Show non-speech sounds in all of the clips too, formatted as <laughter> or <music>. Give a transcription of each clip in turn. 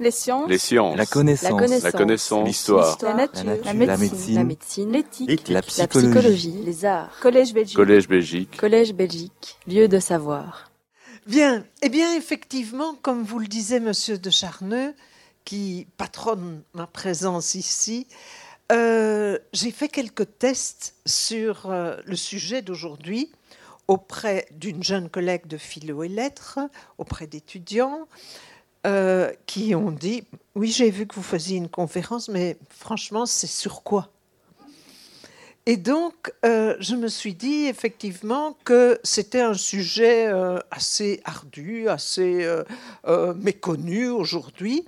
Les sciences. Les sciences. La connaissance. La connaissance. L'histoire. La nature. La nature. La médecine. médecine. La médecine. L'éthique. La La psychologie. psychologie. Les arts. Collège Belgique. Collège Belgique. Collège Belgique. Lieu de savoir. Bien, eh bien, effectivement, comme vous le disait Monsieur de Charneux, qui patronne ma présence ici, euh, j'ai fait quelques tests sur euh, le sujet d'aujourd'hui auprès d'une jeune collègue de philo et lettres, auprès d'étudiants, euh, qui ont dit Oui, j'ai vu que vous faisiez une conférence, mais franchement, c'est sur quoi? Et donc, euh, je me suis dit effectivement que c'était un sujet euh, assez ardu, assez méconnu aujourd'hui,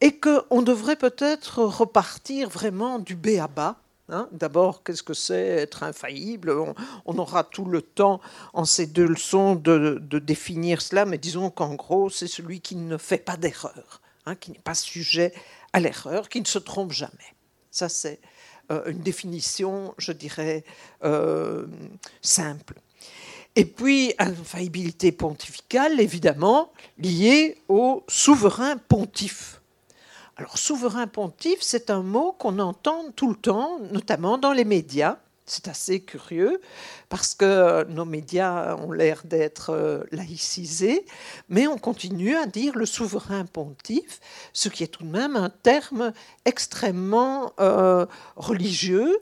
et qu'on devrait peut-être repartir vraiment du B à bas. Hein. D'abord, qu'est-ce que c'est être infaillible? On, aura tout le temps en ces deux leçons de, de définir cela, mais disons qu'en gros, c'est celui qui ne fait pas d'erreur, hein, qui n'est pas sujet à l'erreur, qui ne se trompe jamais. Ça, c'est euh, une définition, je dirais, euh, simple. Et puis, infaillibilité pontificale, évidemment, liée au souverain pontife. Alors, souverain pontife, c'est un mot qu'on entend tout le temps, notamment dans les médias. C'est assez curieux parce que nos médias ont l'air d'être euh, laïcisés, mais on continue à dire le souverain pontife, ce qui est tout de même un terme extrêmement euh, religieux.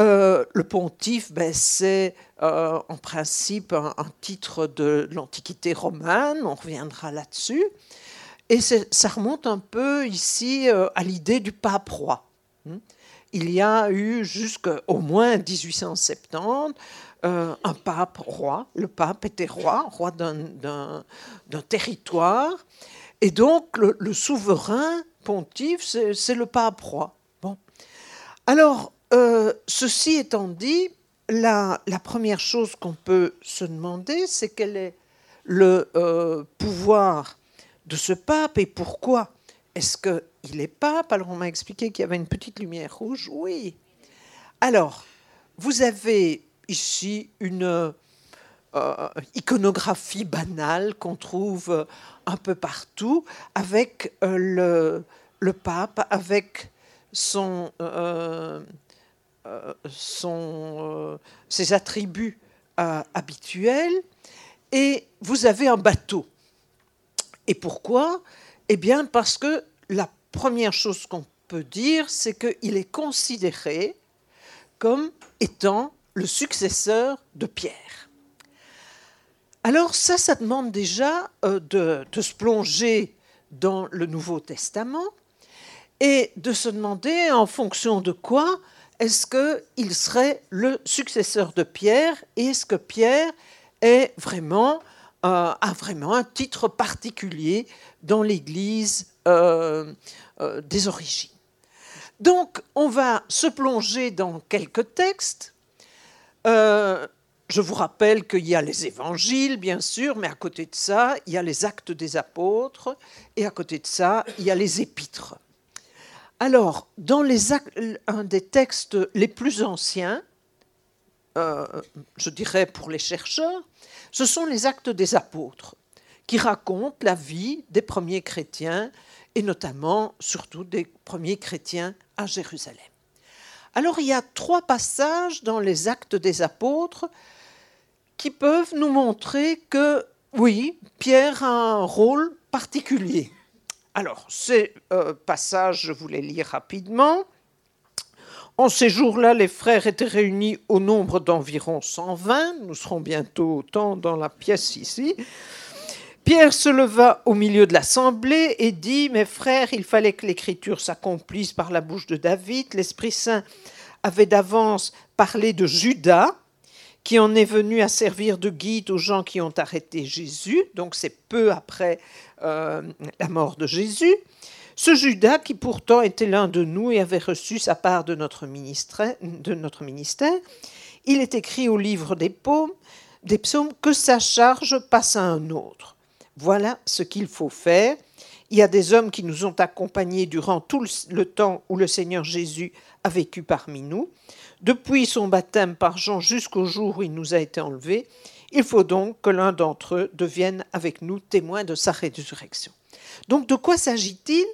Euh, le pontife, ben, c'est en principe un, un titre de l'Antiquité romane, on reviendra là-dessus. Et ça remonte un peu ici euh, à l'idée du pape roi. Hmm. Il y a eu jusqu'au moins 1870 euh, un pape roi. Le pape était roi, roi d'un- territoire. Et donc le, souverain pontife, c'est le pape roi. Bon. Alors, euh, ceci étant dit, la, première chose qu'on peut se demander, c'est quel est le pouvoir de ce pape et pourquoi est-ce qu'il est pape? Alors, on m'a expliqué qu'il y avait une petite lumière rouge. Oui. Alors, vous avez ici une euh, iconographie banale qu'on trouve un peu partout, avec euh, le, pape, avec son, euh, ses attributs habituels, et vous avez un bateau. Et pourquoi? Eh bien parce que la première chose qu'on peut dire, c'est qu'il est considéré comme étant le successeur de Pierre. Alors ça, ça demande déjà euh, de, de se plonger dans le Nouveau Testament et de se demander en fonction de quoi est-ce qu'il serait le successeur de Pierre et est-ce que Pierre est vraiment, euh, a vraiment un titre particulier dans l'Église euh, euh, des origines. Donc, on va se plonger dans quelques textes. Je vous rappelle qu'il y a les évangiles, bien sûr, mais à côté de ça, il y a les actes des apôtres, et à côté de ça, il y a les épîtres. Alors, dans les actes, un des textes les plus anciens, je dirais pour les chercheurs, ce sont les actes des apôtres, qui racontent la vie des premiers chrétiens, et notamment, surtout, des premiers chrétiens à Jérusalem. Alors, il y a trois passages dans les actes des apôtres qui peuvent nous montrer que, oui, Pierre a un rôle particulier. Alors, ces euh, passages, je vous les lis rapidement. En ces jours-là, les frères étaient réunis au nombre d'environ 120. Nous serons bientôt autant dans la pièce ici. Pierre se leva au milieu de l'assemblée et dit, Mes frères, il fallait que l'écriture s'accomplisse par la bouche de David. L'Esprit Saint avait d'avance parlé de Judas, qui en est venu à servir de guide aux gens qui ont arrêté Jésus. Donc c'est peu après euh, la mort de Jésus. Ce Judas, qui pourtant était l'un de nous et avait reçu sa part de notre ministère, il est écrit au livre des, paumes, des psaumes que sa charge passe à un autre. Voilà ce qu'il faut faire. Il y a des hommes qui nous ont accompagnés durant tout le temps où le Seigneur Jésus a vécu parmi nous. Depuis son baptême par Jean jusqu'au jour où il nous a été enlevé, Il faut donc que l'un d'entre eux devienne avec nous témoin de sa résurrection. Donc de quoi s'agit-il?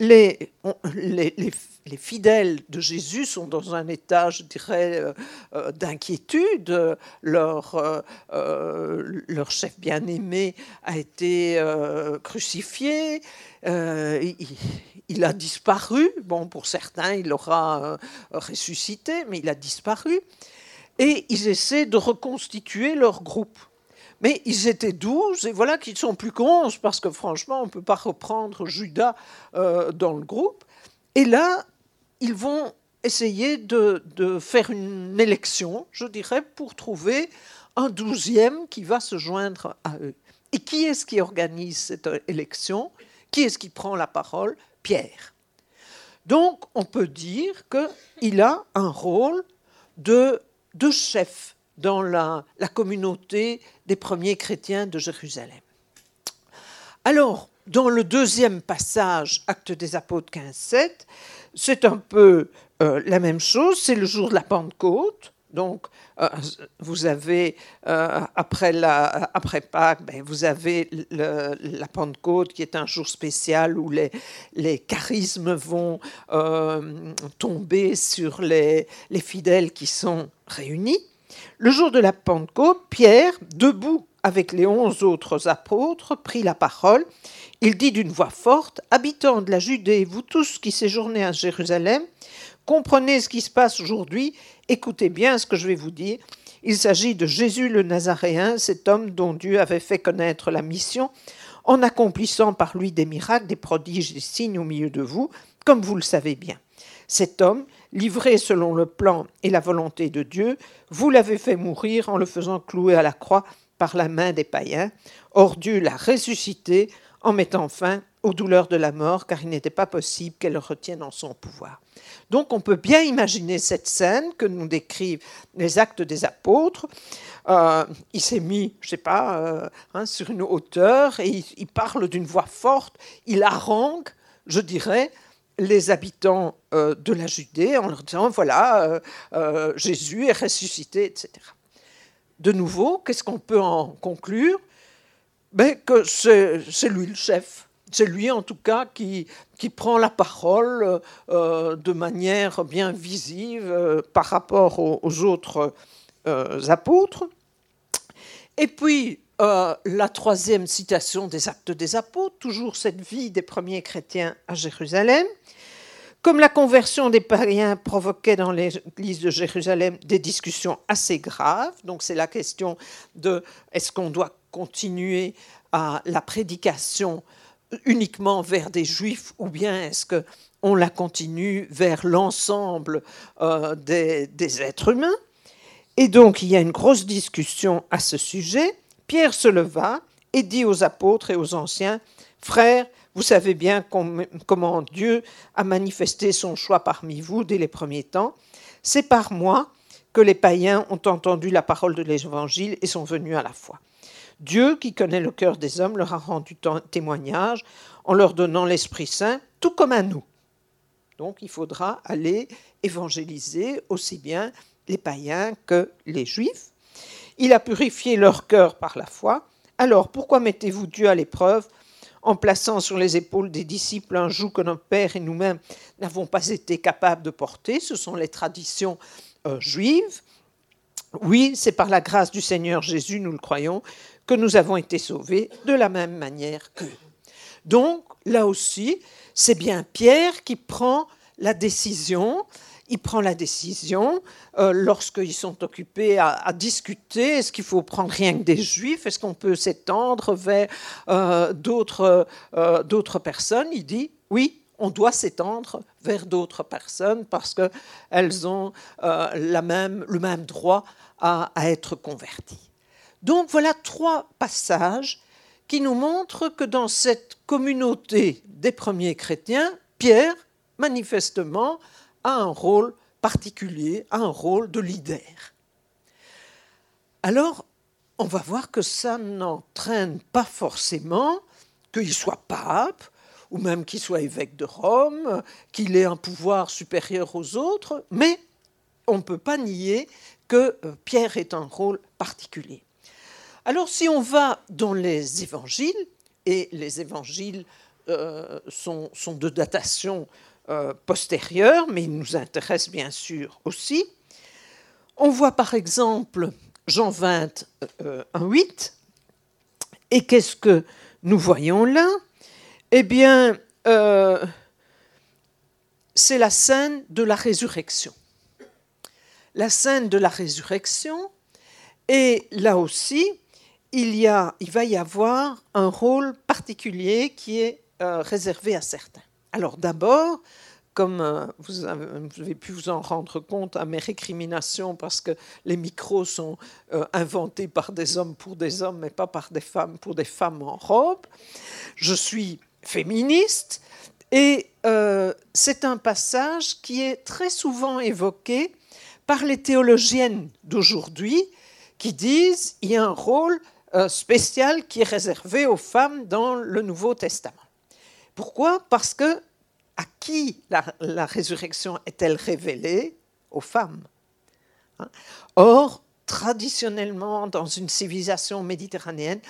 Les, les, fidèles de Jésus sont dans un état, je dirais, euh, euh, d'inquiétude. Leur, euh, leur chef bien-aimé a été crucifié. Il, a disparu. Bon, pour certains, il aura ressuscité, mais il a disparu. Et ils essaient de reconstituer leur groupe. Mais ils étaient douze, et voilà qu'ils sont plus qu'onze, parce que franchement, on ne peut pas reprendre Judas euh, dans le groupe. Et là, ils vont essayer de, faire une élection, je dirais, pour trouver un douzième qui va se joindre à eux. Et qui est-ce qui organise cette élection? Qui est-ce qui prend la parole? Pierre. Donc, on peut dire qu'il a un rôle de chef dans la, communauté des premiers chrétiens de Jérusalem. Alors, dans le deuxième passage, Acte des Apôtres 15-7, c'est un peu euh, la même chose, c'est le jour de la Pentecôte. Donc, euh, vous avez, euh, après, la, après Pâques, ben, vous avez la Pentecôte qui est un jour spécial où les, les charismes vont tomber sur les, les fidèles qui sont réunis. Le jour de la Pentecôte, Pierre, debout avec les onze autres apôtres, prit la parole. Il dit d'une voix forte Habitants de la Judée, vous tous qui séjournez à Jérusalem, comprenez ce qui se passe aujourd'hui, écoutez bien ce que je vais vous dire. Il s'agit de Jésus le Nazaréen, cet homme dont Dieu avait fait connaître la mission, en accomplissant par lui des miracles, des prodiges, des signes au milieu de vous, comme vous le savez bien. Cet homme, livré selon le plan et la volonté de Dieu, vous l'avez fait mourir en le faisant clouer à la croix par la main des païens. Or Dieu l'a ressuscité en mettant fin aux douleurs de la mort, car il n'était pas possible qu'elle le retienne en son pouvoir. Donc on peut bien imaginer cette scène que nous décrivent les actes des apôtres. Euh, il s'est mis, je sais pas, euh, hein, sur une hauteur et il, il parle d'une voix forte, il harangue, je dirais, les habitants euh, de la Judée en leur disant voilà, euh, euh, Jésus est ressuscité, etc. De nouveau, qu'est-ce qu'on peut en conclure? Ben, Que c'est lui le chef. C'est lui, en tout cas, qui, qui prend la parole de manière bien visible par rapport aux autres apôtres. Et puis, la troisième citation des actes des apôtres, toujours cette vie des premiers chrétiens à Jérusalem. Comme la conversion des païens provoquait dans l'église de Jérusalem des discussions assez graves, donc c'est la question de est-ce qu'on doit continuer à la prédication uniquement vers des juifs ou bien est-ce qu'on la continue vers l'ensemble euh, des êtres humains Et donc il y a une grosse discussion à ce sujet. Pierre se leva et dit aux apôtres et aux anciens, Frères, vous savez bien comment Dieu a manifesté son choix parmi vous dès les premiers temps. C'est par moi que les païens ont entendu la parole de l'Évangile et sont venus à la foi. Dieu, qui connaît le cœur des hommes, leur a rendu témoignage en leur donnant l'Esprit Saint, tout comme à nous. Donc il faudra aller évangéliser aussi bien les païens que les juifs. Il a purifié leur cœur par la foi. Alors pourquoi mettez-vous Dieu à l'épreuve en plaçant sur les épaules des disciples un joug que nos pères et nous-mêmes n'avons pas été capables de porter? Ce sont les traditions euh, juives. Oui, c'est par la grâce du Seigneur Jésus, nous le croyons, que nous avons été sauvés de la même manière qu'eux. Donc, là aussi, c'est bien Pierre qui prend la décision il prend la décision, euh, lorsqu'ils sont occupés à, discuter, est-ce qu'il faut prendre rien que des juifs, est-ce qu'on peut s'étendre vers euh, euh, d'autres personnes, il dit oui, on doit s'étendre vers d'autres personnes parce qu'elles ont même, le même droit à, à être converties. Donc voilà trois passages qui nous montrent que dans cette communauté des premiers chrétiens, Pierre, manifestement, a un rôle particulier, a un rôle de leader. Alors, on va voir que ça n'entraîne pas forcément qu'il soit pape, ou même qu'il soit évêque de Rome, qu'il ait un pouvoir supérieur aux autres, mais on ne peut pas nier que euh, Pierre ait un rôle particulier. Alors si on va dans les évangiles, et les évangiles euh, sont, de datation euh, postérieure, mais ils nous intéressent bien sûr aussi, on voit par exemple Jean 20, 8, et qu'est-ce que nous voyons là? Eh bien, euh, c'est la scène de la résurrection. La scène de la résurrection, et là aussi, il, y il va y avoir un rôle particulier qui est euh, réservé à certains. Alors d'abord, comme euh, vous avez, pu vous en rendre compte à mes récriminations, parce que les micros sont inventés par des hommes pour des hommes, mais pas par des femmes pour des femmes en robe, je suis féministe, et euh, c'est un passage qui est très souvent évoqué par les théologiennes d'aujourd'hui qui disent qu'il y a un rôle euh, spécial qui est réservé aux femmes dans le Nouveau Testament. Pourquoi? Parce que à qui la, résurrection est-elle révélée? Aux femmes. Hein? Or, traditionnellement, dans une civilisation méditerranéenne,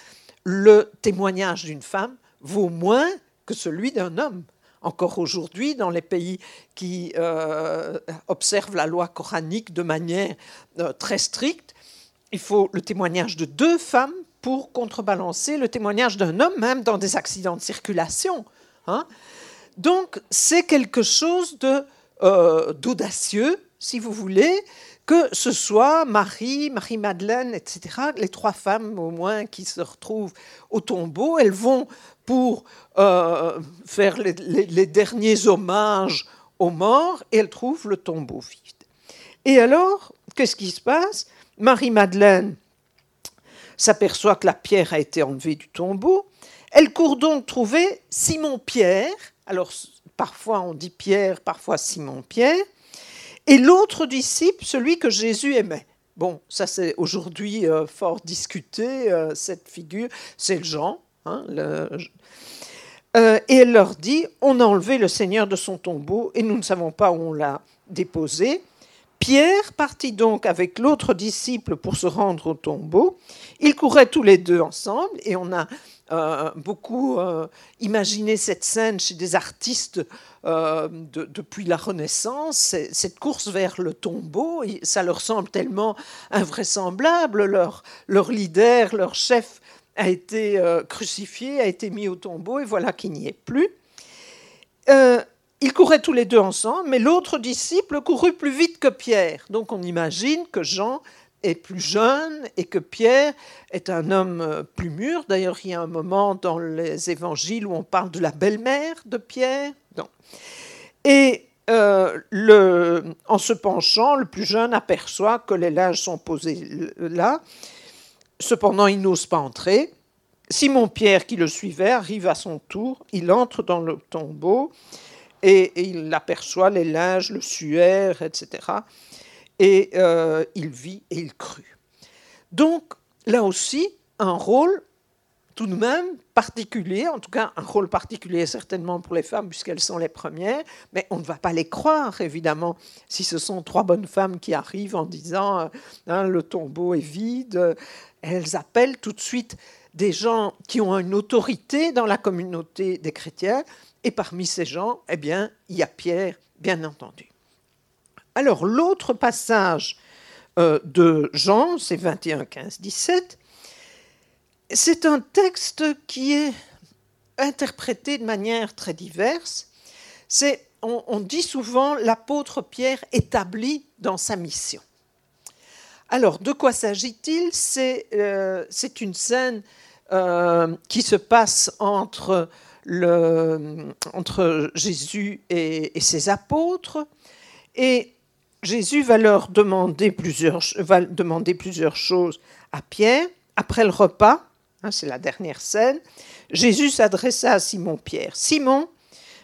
le témoignage d'une femme vaut moins que celui d'un homme encore aujourd'hui dans les pays qui euh, observent la loi coranique de manière euh, très stricte. Il faut le témoignage de deux femmes pour contrebalancer le témoignage d'un homme, même dans des accidents de circulation. Hein. Donc c'est quelque chose euh, d'audacieux, si vous voulez, que ce soit Marie, Marie-Madeleine, etc., les trois femmes au moins qui se retrouvent au tombeau, elles vont pour euh, faire les, derniers hommages aux morts et elles trouvent le tombeau vide. Et alors, qu'est-ce qui se passe? Marie-Madeleine s'aperçoit que la pierre a été enlevée du tombeau. Elle court donc trouver Simon-Pierre. Alors, parfois on dit Pierre, parfois Simon-Pierre et l'autre disciple, celui que Jésus aimait. Bon, ça c'est aujourd'hui euh, fort discuté, euh, cette figure, c'est Jean. Hein, euh, et elle leur dit, on a enlevé le Seigneur de son tombeau et nous ne savons pas où on l'a déposé. Pierre partit donc avec l'autre disciple pour se rendre au tombeau. Ils couraient tous les deux ensemble et on a euh, beaucoup euh, imaginé cette scène chez des artistes euh, depuis la Renaissance, cette course vers le tombeau, ça leur semble tellement invraisemblable. Leur, leur leader, leur chef a été crucifié, a été mis au tombeau et voilà qu'il n'y est plus. Ils couraient tous les deux ensemble, mais l'autre disciple courut plus vite que Pierre. Donc on imagine que Jean est plus jeune et que Pierre est un homme euh, plus mûr. D'ailleurs, il y a un moment dans les évangiles où on parle de la belle-mère de Pierre. Et euh, le, en se penchant, le plus jeune aperçoit que les linges sont posés là. Cependant, il n'ose pas entrer. Simon-Pierre, qui le suivait, arrive à son tour. Il entre dans le tombeau et, il aperçoit les linges, le suaire, etc. Et euh, il vit et il crut. Donc, là aussi, un rôle tout de même particulier, en tout cas un rôle particulier certainement pour les femmes puisqu'elles sont les premières, mais on ne va pas les croire évidemment si ce sont trois bonnes femmes qui arrivent en disant euh, hein, le tombeau est vide. Elles appellent tout de suite des gens qui ont une autorité dans la communauté des chrétiens et parmi ces gens, eh bien, il y a Pierre, bien entendu. Alors, l'autre passage euh, de Jean, c'est 21, 15, 17, c'est un texte qui est interprété de manière très diverse. C'est, on, dit souvent l'apôtre Pierre établi dans sa mission. Alors, de quoi s'agit-il? C'est, euh, une scène euh, qui se passe entre Jésus et, ses apôtres. Jésus va leur demander plusieurs, choses à Pierre. Après le repas, hein, c'est la dernière scène, Jésus s'adressa à Simon-Pierre. Simon,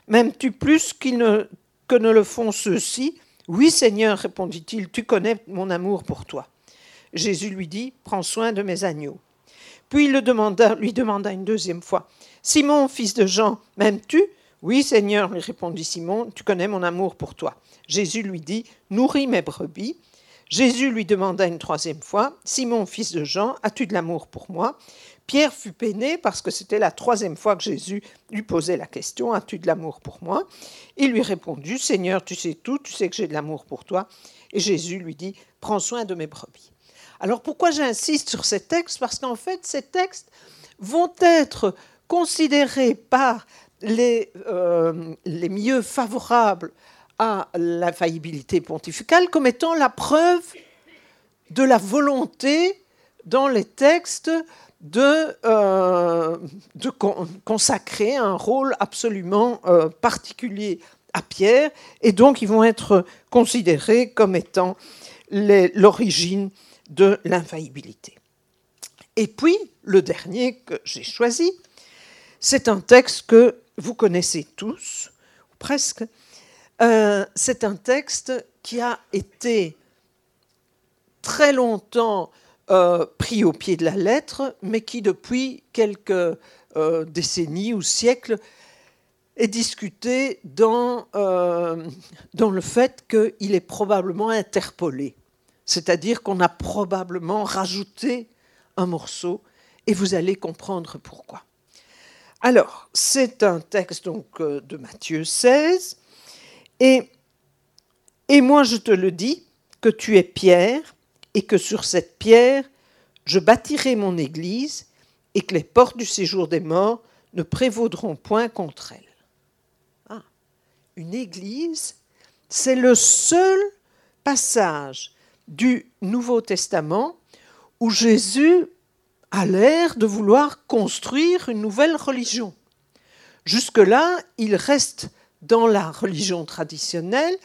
m'aimes-tu plus ne, que ne le font ceux-ci Oui, Seigneur, répondit-il, tu connais mon amour pour toi. Jésus lui dit, prends soin de mes agneaux. Puis il lui demanda une deuxième fois, Simon, fils de Jean, m'aimes-tu? Oui, Seigneur, lui répondit Simon, tu connais mon amour pour toi. Jésus lui dit, Nourris mes brebis. Jésus lui demanda une troisième fois, Simon, fils de Jean, as-tu de l'amour pour moi? Pierre fut peiné parce que c'était la troisième fois que Jésus lui posait la question, as-tu de l'amour pour moi? Il lui répondit, Seigneur, tu sais tout, tu sais que j'ai de l'amour pour toi. Et Jésus lui dit, prends soin de mes brebis. Alors pourquoi j'insiste sur ces textes? Parce qu'en fait, ces textes vont être considérés par les, euh, les milieux favorables à l'infaillibilité pontificale comme étant la preuve de la volonté dans les textes de, euh, consacrer un rôle absolument euh, particulier à Pierre, et donc ils vont être considérés comme étant l'origine de l'infaillibilité. Et puis, le dernier que j'ai choisi, c'est un texte que vous connaissez tous, ou presque. Euh, c'est un texte qui a été très longtemps euh, pris au pied de la lettre, mais qui depuis quelques euh, décennies ou siècles est discuté dans, dans le fait qu'il est probablement interpolé. C'est-à-dire qu'on a probablement rajouté un morceau et vous allez comprendre pourquoi. Alors, c'est un texte donc euh, de Matthieu 16 et, et moi je te le dis que tu es Pierre et que sur cette pierre je bâtirai mon église et que les portes du séjour des morts ne prévaudront point contre elle. Ah, une église, c'est le seul passage du Nouveau Testament où Jésus a l'air de vouloir construire une nouvelle religion. Jusque-là, il reste dans la religion traditionnelle,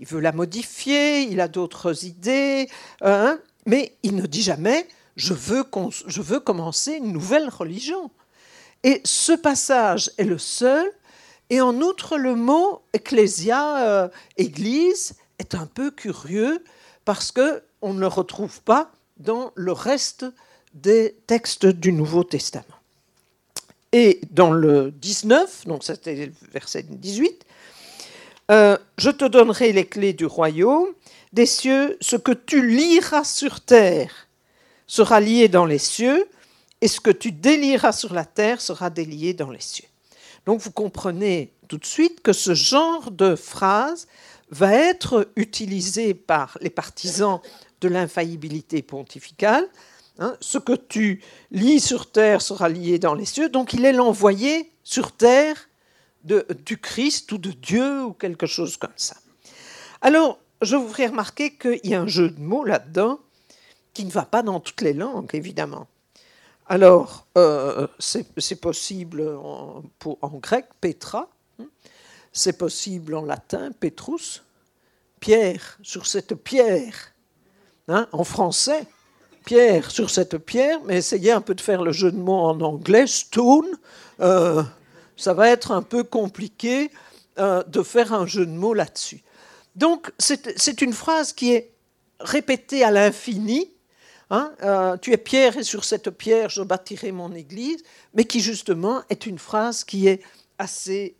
il veut la modifier, il a d'autres idées, hein, mais il ne dit jamais je veux, je veux commencer une nouvelle religion. Et ce passage est le seul, et en outre, le mot ecclésia, euh, église, est un peu curieux parce qu'on ne le retrouve pas dans le reste des textes du Nouveau Testament. Et dans le 19, donc c'était le verset 18, euh, je te donnerai les clés du royaume, des cieux, ce que tu liras sur terre sera lié dans les cieux, et ce que tu délieras sur la terre sera délié dans les cieux. Donc vous comprenez tout de suite que ce genre de phrase va être utilisé par les partisans de l'infaillibilité pontificale. Hein. ce que tu lis sur terre sera lié dans les cieux. Donc il est l'envoyé sur terre de, du Christ ou de Dieu ou quelque chose comme ça. Alors, je vous ferai remarquer qu'il y a un jeu de mots là-dedans qui ne va pas dans toutes les langues, évidemment. Alors, euh, c'est possible en, grec, Petra, c'est possible en latin, Petrus, pierre sur cette pierre. Hein, en français, pierre sur cette pierre, mais essayez un peu de faire le jeu de mots en anglais, stone. Euh, ça va être un peu compliqué euh, de faire un jeu de mots là-dessus. Donc, c'est une phrase qui est répétée à l'infini. Hein, euh, tu es pierre et sur cette pierre je bâtirai mon église, mais qui justement est une phrase qui est assez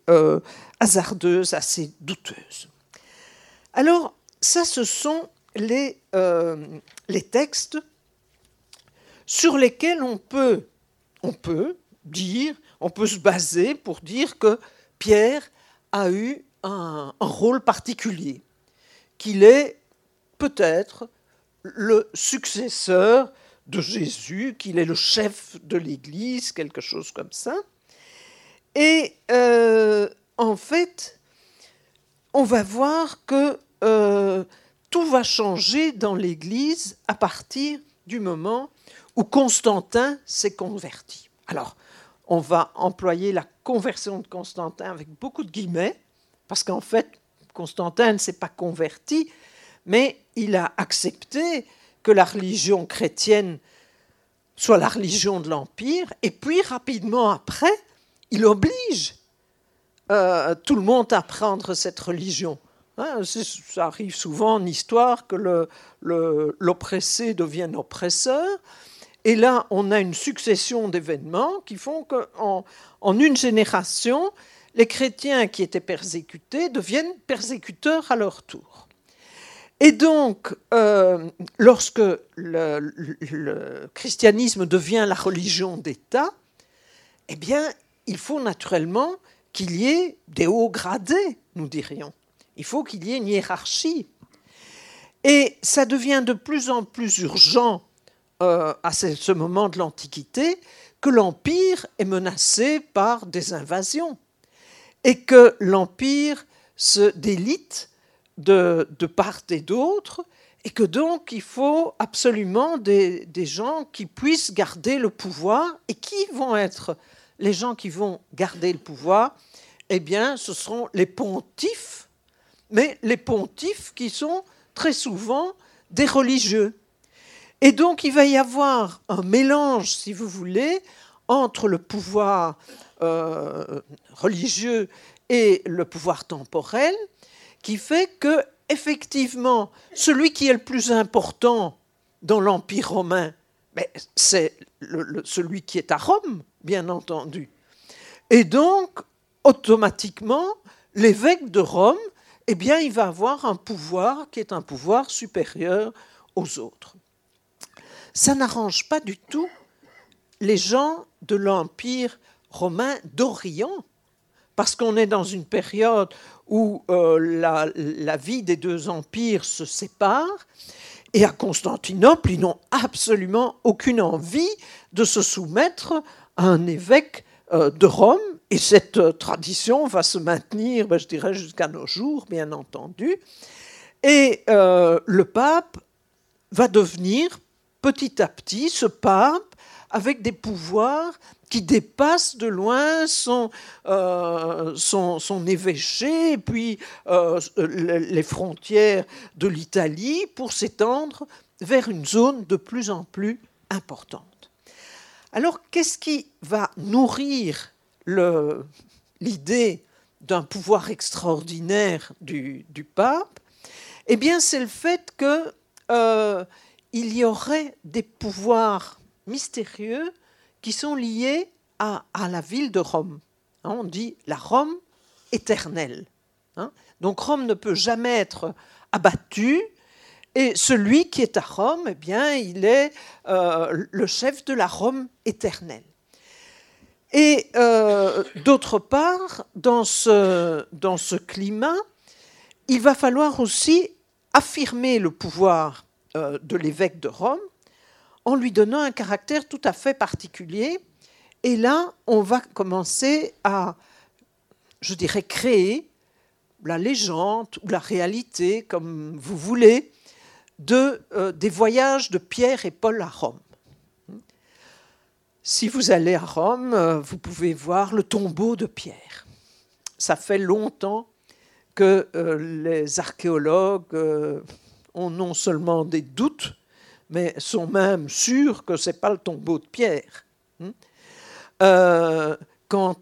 hasardeuse, assez douteuse. Alors, ça, ce sont les, les textes sur lesquels on peut, dire, on peut se baser pour dire que Pierre a eu un, un rôle particulier, qu'il est peut-être le successeur de Jésus, qu'il est le chef de l'Église, quelque chose comme ça. Et euh, en fait, on va voir que euh, tout va changer dans l'Église à partir du moment où Constantin s'est converti. Alors, on va employer la conversion de Constantin avec beaucoup de guillemets, parce qu'en fait, Constantin ne s'est pas converti, mais il a accepté que la religion chrétienne soit la religion de l'Empire, et puis rapidement après, il oblige euh, tout le monde à prendre cette religion. Hein, ça arrive souvent en histoire que l'oppressé le, devienne oppresseur. Et là, on a une succession d'événements qui font qu'en en une génération, les chrétiens qui étaient persécutés deviennent persécuteurs à leur tour. Et donc, euh, lorsque le, christianisme devient la religion d'État, eh bien, il faut naturellement qu'il y ait des hauts gradés, nous dirions. Il faut qu'il y ait une hiérarchie. Et ça devient de plus en plus urgent euh, à ce moment de l'Antiquité que l'Empire est menacé par des invasions et que l'Empire se délite de, part et d'autre et que donc il faut absolument des, des, gens qui puissent garder le pouvoir. Et qui vont être les gens qui vont garder le pouvoir Eh bien, ce seront les pontifes, mais les pontifes qui sont très souvent des religieux. Et donc il va y avoir un mélange, si vous voulez, entre le pouvoir euh, religieux et le pouvoir temporel, qui fait que effectivement celui qui est le plus important dans l'Empire romain, c'est celui qui est à Rome, bien entendu. Et donc, automatiquement, l'évêque de Rome, eh il va avoir un pouvoir qui est un pouvoir supérieur aux autres. Ça n'arrange pas du tout les gens de l'Empire romain d'Orient, parce qu'on est dans une période où euh, la, vie des deux empires se sépare, et à Constantinople, ils n'ont absolument aucune envie de se soumettre à un évêque euh, de Rome, et cette euh, tradition va se maintenir, ben, je dirais, jusqu'à nos jours, bien entendu. Et le pape va devenir petit à petit ce pape avec des pouvoirs qui dépassent de loin son, euh, évêché et puis euh, les frontières de l'Italie pour s'étendre vers une zone de plus en plus importante. Alors, qu'est-ce qui va nourrir l'idée d'un pouvoir extraordinaire du, pape? Eh bien, c'est le fait qu'il euh, y aurait des pouvoirs mystérieux qui sont liés à, la ville de Rome. Hein, on dit la Rome éternelle. Hein. Donc Rome ne peut jamais être abattu. Et celui qui est à Rome, eh bien, il est euh, le chef de la Rome éternelle. Et euh, d'autre part, dans ce, dans ce climat, il va falloir aussi affirmer le pouvoir de l'évêque de Rome en lui donnant un caractère tout à fait particulier. Et là, on va commencer à, je dirais, créer la légende ou la réalité, comme vous voulez, euh, des voyages de Pierre et Paul à Rome. Si vous allez à Rome, euh, vous pouvez voir le tombeau de Pierre. Ça fait longtemps que euh, les archéologues ont non seulement des doutes, mais sont même sûrs que ce n'est pas le tombeau de Pierre. Hein. Euh, quant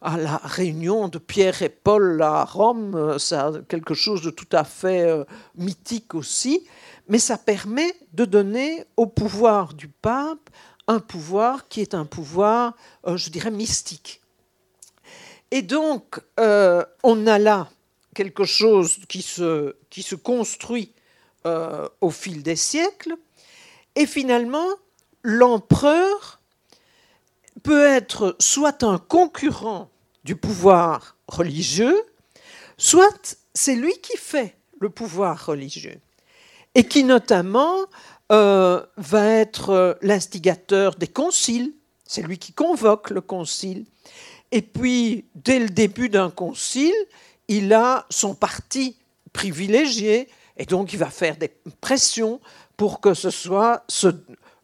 à la réunion de Pierre et Paul à Rome, c'est quelque chose de tout à fait euh, mythique aussi, mais ça permet de donner au pouvoir du pape un pouvoir qui est un pouvoir, euh, je dirais, mystique. Et donc, on a là quelque chose qui se, qui se construit au fil des siècles, et finalement, l'empereur peut être soit un concurrent du pouvoir religieux, soit c'est lui qui fait le pouvoir religieux, et qui notamment euh, va être l'instigateur des conciles, c'est lui qui convoque le concile, et puis dès le début d'un concile, il a son parti privilégié, et donc il va faire des pressions pour que ce soit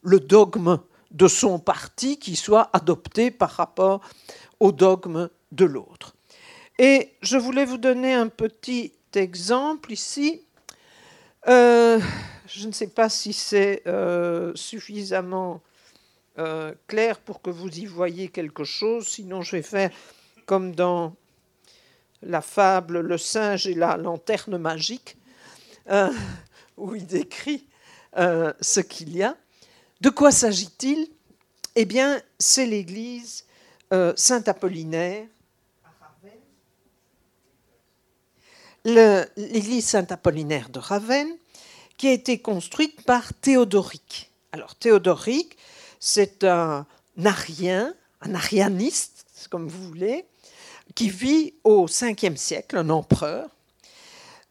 le dogme de son parti qui soit adopté par rapport au dogme de l'autre. Et je voulais vous donner un petit exemple ici. Euh, je ne sais pas si c'est euh, suffisamment euh, clair pour que vous y voyez quelque chose, sinon je vais faire comme dans la fable Le singe et la lanterne magique, <laughs> où il décrit euh, ce qu'il y a. De quoi s'agit-il? Eh bien, c'est l'église euh, Saint-Apollinaire. l'église Saint-Apollinaire de Ravenne, qui a été construite par Théodoric. Alors Théodoric, c'est un arien, un arianiste, comme vous voulez, qui vit au 5e siècle, un empereur.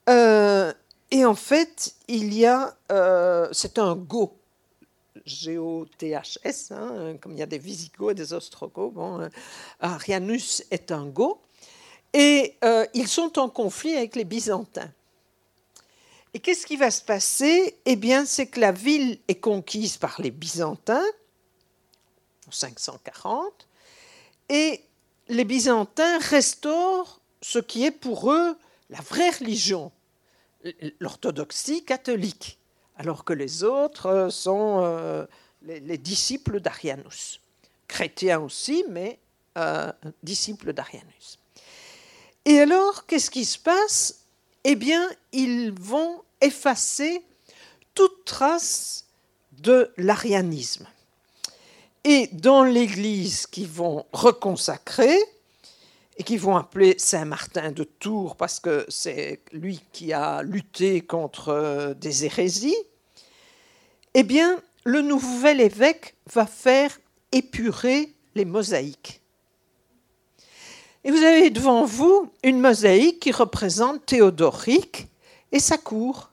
Euh, et en fait, il y a, euh, c'est un go, G-O-T-H-S, hein, comme il y a des Visigoths et des Ostrogoths. Bon, euh, Arianus est un go. Et ils sont en conflit avec les Byzantins. Et qu'est-ce qui va se passer? Eh bien, c'est que la ville est conquise par les Byzantins en 540, et les Byzantins restaurent ce qui est pour eux la vraie religion, l'orthodoxie catholique, alors que les autres sont euh, les, disciples d'Arianus. Chrétiens aussi, mais euh, disciples d'Arianus. Et alors, qu'est-ce qui se passe? Eh bien, ils vont effacer toute trace de l'arianisme. Et dans l'Église qu'ils vont reconsacrer, et qu'ils vont appeler Saint Martin de Tours parce que c'est lui qui a lutté contre euh, des hérésies, eh bien, le nouvel évêque va faire épurer les mosaïques. Et vous avez devant vous une mosaïque qui représente Théodoric et sa cour.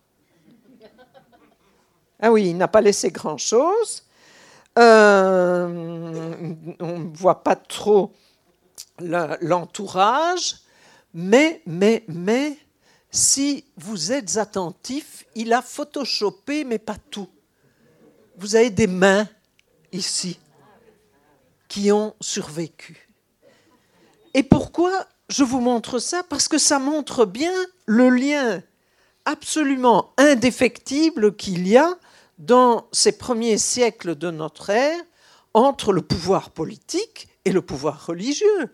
Ah oui, il n'a pas laissé grand-chose. Euh, on ne voit pas trop l'entourage, mais, mais, mais, si vous êtes attentif, il a photoshopé, mais pas tout. Vous avez des mains ici qui ont survécu. Et pourquoi je vous montre ça? Parce que ça montre bien le lien absolument indéfectible qu'il y a dans ces premiers siècles de notre ère entre le pouvoir politique et le pouvoir religieux.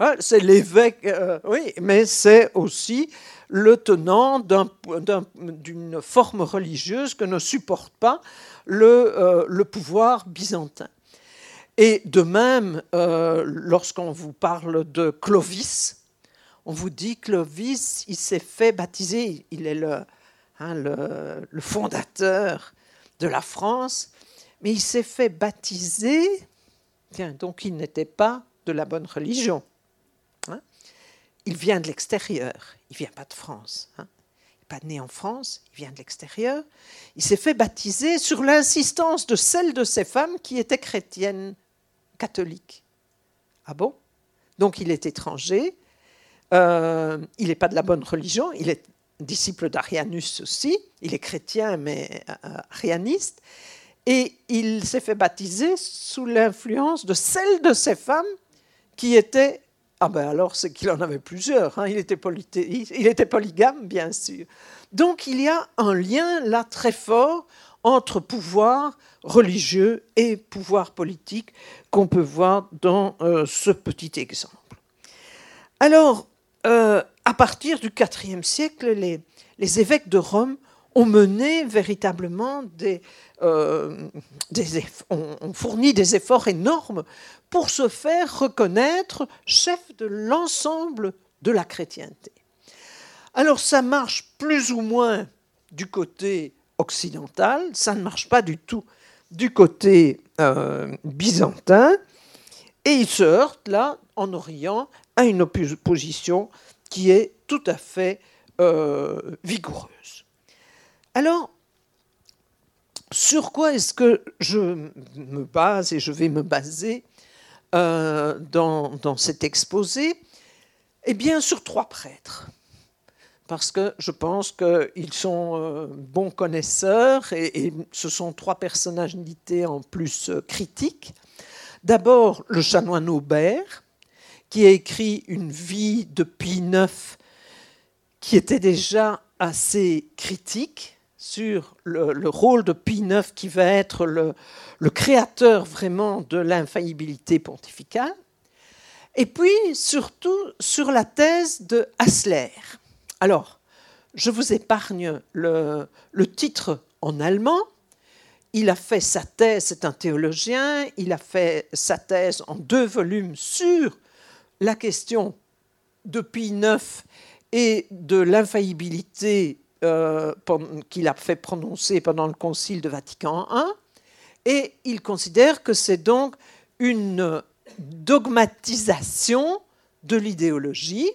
Hein, c'est l'évêque, euh, oui, mais c'est aussi le tenant d'une forme religieuse que ne supporte pas le, euh, pouvoir byzantin. Et de même, euh, lorsqu'on vous parle de Clovis, on vous dit Clovis, il s'est fait baptiser, il est le, hein, le, fondateur de la France, mais il s'est fait baptiser, donc il n'était pas de la bonne religion. Il vient de l'extérieur, il vient pas de France. Hein. Il n'est pas né en France, il vient de l'extérieur. Il s'est fait baptiser sur l'insistance de celle de ces femmes qui étaient chrétiennes catholique. Ah bon? Donc il est étranger, euh, il n'est pas de la bonne religion, il est disciple d'Arianus aussi, il est chrétien mais euh, arianiste, et il s'est fait baptiser sous l'influence de celle de ces femmes qui étaient... Ah ben alors c'est qu'il en avait plusieurs, hein. il, était il était polygame bien sûr. Donc il y a un lien là très fort entre pouvoir religieux et pouvoir politique qu'on peut voir dans euh, ce petit exemple. Alors, euh, à partir du IVe siècle, les, les, évêques de Rome ont mené véritablement des, euh, ont fourni des efforts énormes pour se faire reconnaître chef de l'ensemble de la chrétienté. Alors ça marche plus ou moins du côté occidental, ça ne marche pas du tout du côté euh, byzantin, et il se heurte là, en Orient, à une opposition qui est tout à fait euh, vigoureuse. Alors, sur quoi est-ce que je me base et je vais me baser euh, dans, cet exposé? Eh bien, sur trois prêtres. Parce que je pense qu'ils sont euh, bons connaisseurs et, ce sont trois personnalités en plus euh, critiques. D'abord, le chanoine Aubert, qui a écrit une vie de Pie IX qui était déjà assez critique sur le, rôle de Pie IX qui va être le, le créateur vraiment de l'infaillibilité pontificale. Et puis, surtout, sur la thèse de Hassler alors, je vous épargne le, titre en allemand. Il a fait sa thèse, c'est un théologien, il a fait sa thèse en deux volumes sur la question de Pie IX et de l'infaillibilité euh, qu'il a fait prononcer pendant le Concile de Vatican I, et il considère que c'est donc une dogmatisation de l'idéologie.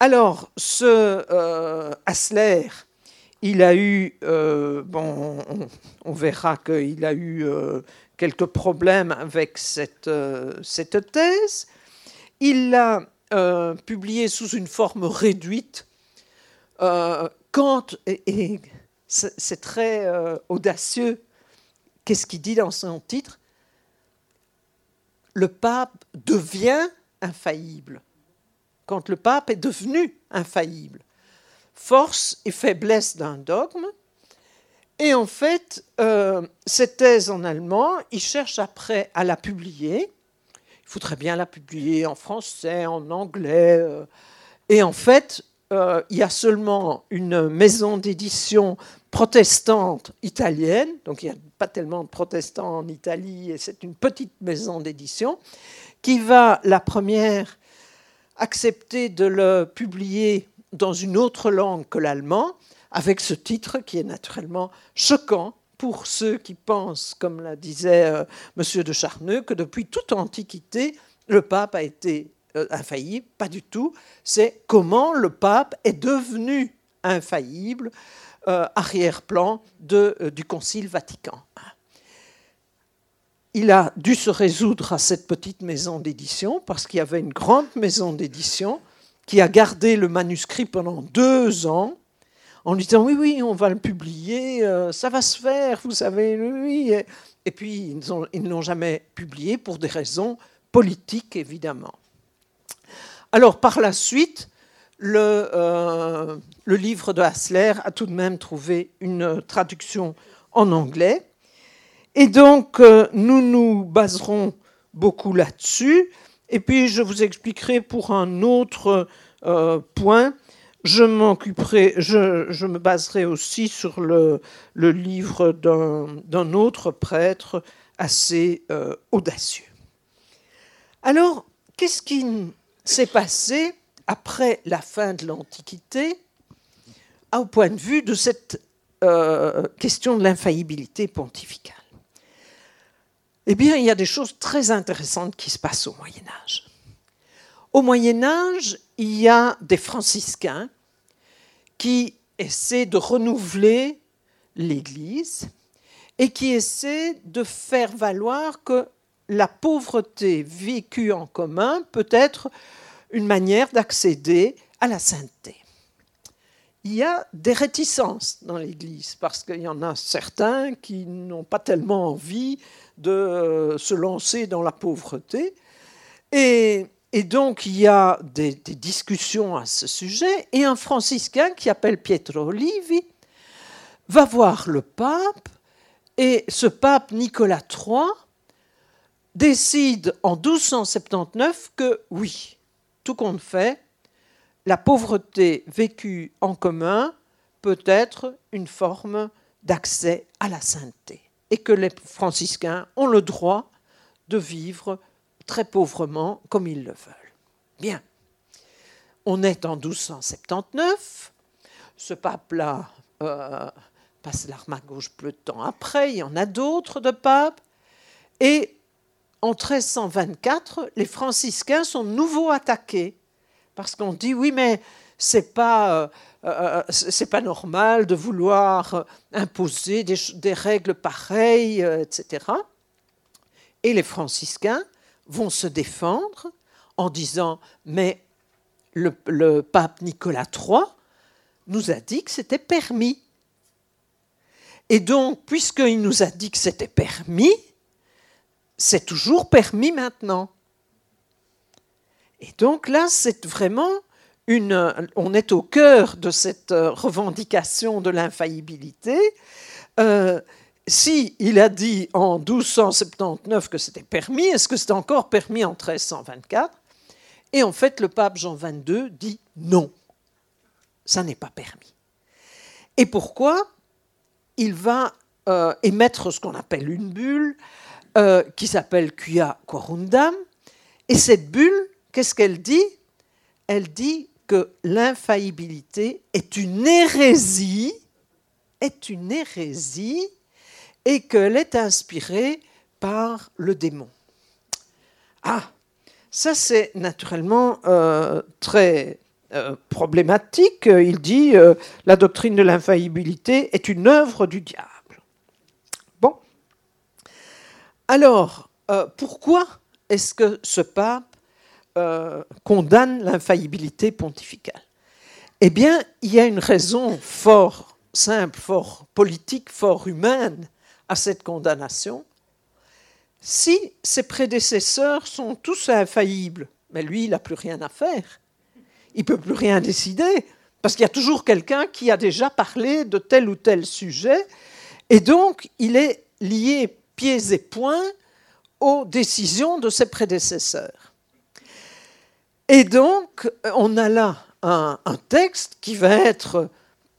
Alors, ce euh, Hassler, il a eu, euh, bon, on, verra qu'il a eu quelques problèmes avec cette, cette thèse. Il l'a publié sous une forme réduite euh, quand, et, c'est très euh, audacieux, qu'est-ce qu'il dit dans son titre? Le pape devient infaillible. Quand le pape est devenu infaillible. Force et faiblesse d'un dogme. Et en fait, euh, cette thèse en allemand, il cherche après à la publier. Il faudrait bien la publier en français, en anglais. et en fait, euh, il y a seulement une maison d'édition protestante italienne, donc il n'y a pas tellement de protestants en Italie, et c'est une petite maison d'édition, qui va, la première, accepter de le publier dans une autre langue que l'allemand, avec ce titre qui est naturellement choquant pour ceux qui pensent, comme la disait euh, M. de Charneux, que depuis toute antiquité, le pape a été infaillible, pas du tout. C'est comment le pape est devenu infaillible, euh, arrière-plan euh, du Concile Vatican. Il a dû se résoudre à cette petite maison d'édition parce qu'il y avait une grande maison d'édition qui a gardé le manuscrit pendant deux ans en lui disant oui, oui, on va le publier, ça va se faire, vous savez, oui. Et puis ils ne l'ont jamais publié pour des raisons politiques, évidemment. Alors par la suite, euh, le, livre de Hassler a tout de même trouvé une traduction en anglais. Et donc, euh, nous nous baserons beaucoup là-dessus. Et puis, je vous expliquerai pour un autre euh, point. Je m'occuperai, je, me baserai aussi sur le, le livre d'un autre prêtre assez audacieux. Alors, qu'est-ce qui s'est passé après la fin de l'Antiquité au point de vue de cette euh, question de l'infaillibilité pontificale Eh bien, il y a des choses très intéressantes qui se passent au Moyen Âge. Au Moyen Âge, il y a des franciscains qui essaient de renouveler l'Église et qui essaient de faire valoir que la pauvreté vécue en commun peut être une manière d'accéder à la sainteté. Il y a des réticences dans l'Église, parce qu'il y en a certains qui n'ont pas tellement envie de se lancer dans la pauvreté. Et, donc, il y a des, des, discussions à ce sujet. Et un franciscain qui s'appelle Pietro Olivi va voir le pape. Et ce pape Nicolas III décide en 1279 que oui, tout compte fait, la pauvreté vécue en commun peut être une forme d'accès à la sainteté et que les franciscains ont le droit de vivre très pauvrement comme ils le veulent. Bien, on est en 1279, ce pape-là euh, passe l'arme à gauche peu de temps après, il y en a d'autres de papes, et en 1324, les franciscains sont nouveau attaqués parce qu'on dit oui, mais c'est pas euh, euh, c'est pas normal de vouloir imposer des, règles pareilles, euh, etc. Et les franciscains vont se défendre en disant mais le, le pape Nicolas III nous a dit que c'était permis. Et donc, puisqu'il nous a dit que c'était permis, c'est toujours permis maintenant. Et donc là, c'est vraiment une. On est au cœur de cette euh, revendication de l'infaillibilité. Euh, si il a dit en 1279 que c'était permis, est-ce que c'est encore permis en 1324 Et en fait, le pape Jean XXII dit non, ça n'est pas permis. Et pourquoi? Il va euh, émettre ce qu'on appelle une bulle euh, qui s'appelle Quia Corundam. Et cette bulle, qu'est-ce qu'elle dit? Elle dit que l'infaillibilité est une hérésie, est une hérésie, et qu'elle est inspirée par le démon. Ah, ça c'est naturellement euh, très euh, problématique. Il dit euh, la doctrine de l'infaillibilité est une œuvre du diable. Bon. Alors, pourquoi est-ce que ce pape condamne l'infaillibilité pontificale? Eh bien, il y a une raison fort simple, fort politique, fort humaine à cette condamnation, si ses prédécesseurs sont tous infaillibles, mais lui, il n'a plus rien à faire. Il ne peut plus rien décider, parce qu'il y a toujours quelqu'un qui a déjà parlé de tel ou tel sujet, et donc il est lié pieds et poings aux décisions de ses prédécesseurs. Et donc, on a là un, texte qui va être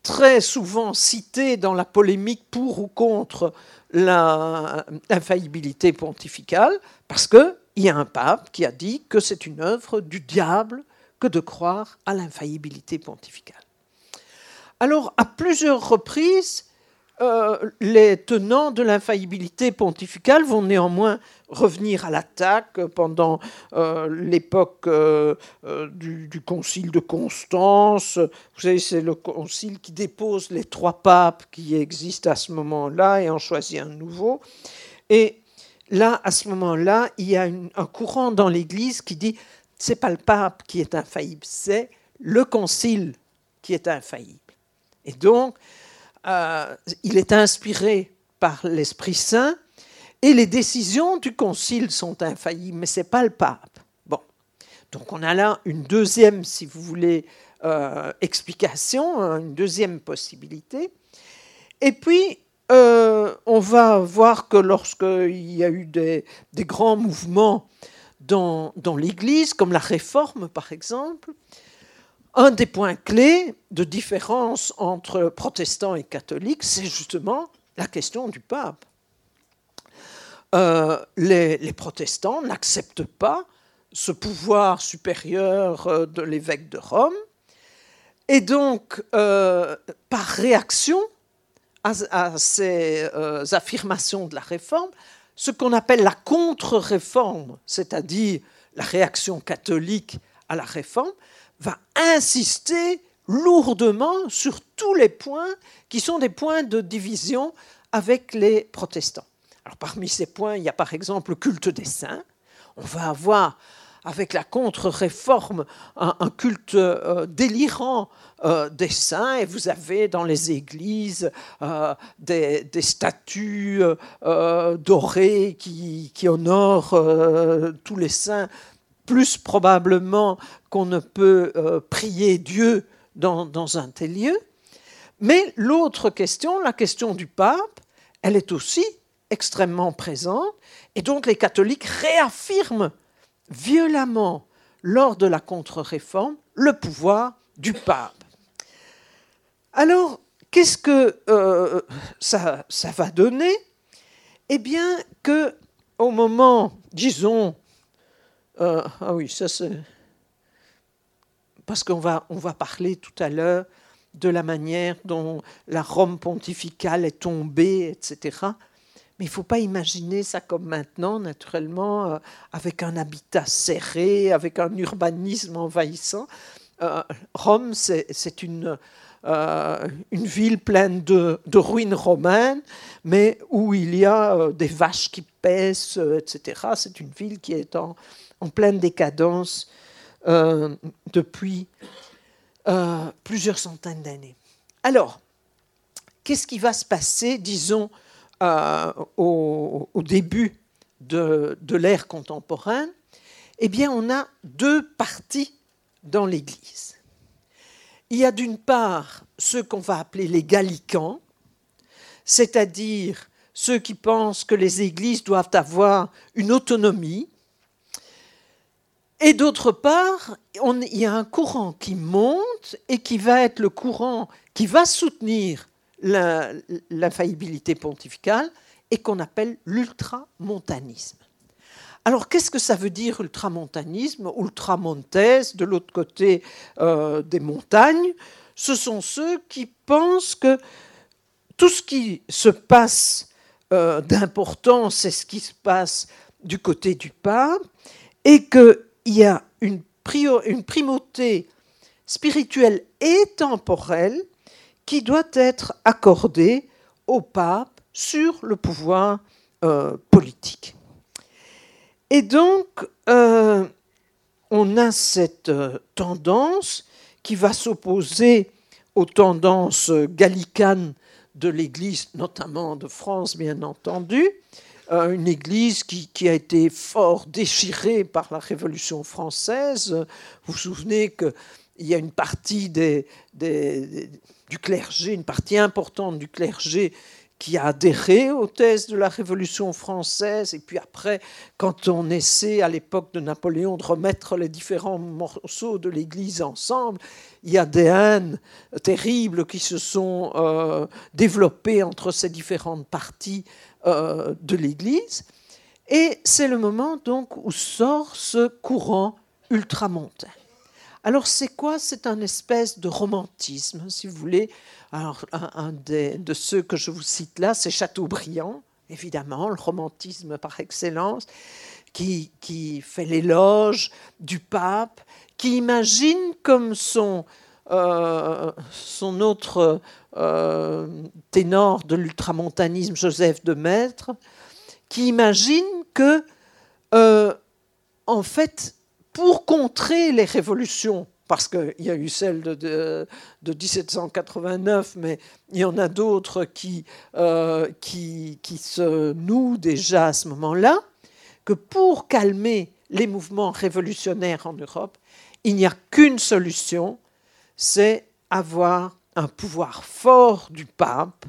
très souvent cité dans la polémique pour ou contre l'infaillibilité pontificale, parce qu'il y a un pape qui a dit que c'est une œuvre du diable que de croire à l'infaillibilité pontificale. Alors, à plusieurs reprises, euh, les tenants de l'infaillibilité pontificale vont néanmoins revenir à l'attaque pendant euh, l'époque euh, du, concile de Constance. Vous savez, c'est le concile qui dépose les trois papes qui existent à ce moment-là et en choisit un nouveau. Et là, à ce moment-là, il y a un courant dans l'Église qui dit c'est pas le pape qui est infaillible, c'est le concile qui est infaillible. Et donc, euh, il est inspiré par l'Esprit Saint et les décisions du Concile sont infaillibles, mais ce n'est pas le pape. Bon, donc on a là une deuxième, si vous voulez, euh, explication, hein, une deuxième possibilité. Et puis, euh, on va voir que lorsqu'il y a eu des, des grands mouvements dans, dans l'Église, comme la réforme par exemple, un des points clés de différence entre protestants et catholiques, c'est justement la question du pape. Euh, les, protestants n'acceptent pas ce pouvoir supérieur euh, de l'évêque de Rome, et donc, euh, par réaction à, ces affirmations de la réforme, ce qu'on appelle la contre-réforme, c'est-à-dire la réaction catholique à la réforme, va insister lourdement sur tous les points qui sont des points de division avec les protestants. Alors parmi ces points, il y a par exemple le culte des saints. On va avoir avec la contre-réforme un, culte euh, délirant euh, des saints, et vous avez dans les églises euh, des, statues dorées qui, qui honorent tous les saints plus probablement qu'on ne peut euh, prier Dieu dans, un tel lieu. Mais l'autre question, la question du pape, elle est aussi extrêmement présente. Et donc les catholiques réaffirment violemment, lors de la contre-réforme, le pouvoir du pape. Alors, qu'est-ce que euh, ça, ça, va donner? Eh bien, que au moment, disons, euh, ah oui, ça c'est. Parce qu'on va, on va parler tout à l'heure de la manière dont la Rome pontificale est tombée, etc. Mais il ne faut pas imaginer ça comme maintenant, naturellement, euh, avec un habitat serré, avec un urbanisme envahissant. Euh, Rome, c'est une, une ville pleine de, de, ruines romaines, mais où il y a des vaches qui pèsent, etc. C'est une ville qui est en, en pleine décadence euh, depuis euh, plusieurs centaines d'années. Alors, qu'est-ce qui va se passer, disons, euh, au, début de, de l'ère contemporaine? Eh bien, on a deux parties dans l'Église. Il y a d'une part ceux qu'on va appeler les gallicans, c'est-à-dire ceux qui pensent que les églises doivent avoir une autonomie, et d'autre part, il y a un courant qui monte et qui va être le courant qui va soutenir l'infaillibilité pontificale et qu'on appelle l'ultramontanisme. Alors, qu'est-ce que ça veut dire ultramontanisme Ultramontaise, de l'autre côté euh, des montagnes, ce sont ceux qui pensent que tout ce qui se passe euh, d'importance, c'est ce qui se passe du côté du pape, et qu'il y a une, une primauté spirituelle et temporelle qui doit être accordée au pape sur le pouvoir euh, politique. Et donc, euh, on a cette euh, tendance qui va s'opposer aux tendances gallicanes de l'Église, notamment de France, bien entendu, une Église qui, a été fort déchirée par la Révolution française. Vous vous souvenez qu'il y a une partie du clergé, une partie importante du clergé qui a adhéré aux thèses de la Révolution française. Et puis après, quand on essaie à l'époque de Napoléon de remettre les différents morceaux de l'Église ensemble, il y a des haines terribles qui se sont euh, développées entre ces différentes parties euh, de l'Église. Et c'est le moment donc où sort ce courant ultramontain. Alors c'est quoi? C'est un espèce de romantisme, si vous voulez, alors, un, de ceux que je vous cite là, c'est Chateaubriand, évidemment, le romantisme par excellence, qui, qui fait l'éloge du pape, qui imagine comme son, euh, son autre euh, ténor de l'ultramontanisme, Joseph de Maistre, qui imagine que, euh, en fait, pour contrer les révolutions parce qu'il y a eu celle de, 1789, mais il y en a d'autres euh, qui, qui, se nouent déjà à ce moment-là, que pour calmer les mouvements révolutionnaires en Europe, il n'y a qu'une solution, c'est avoir un pouvoir fort du pape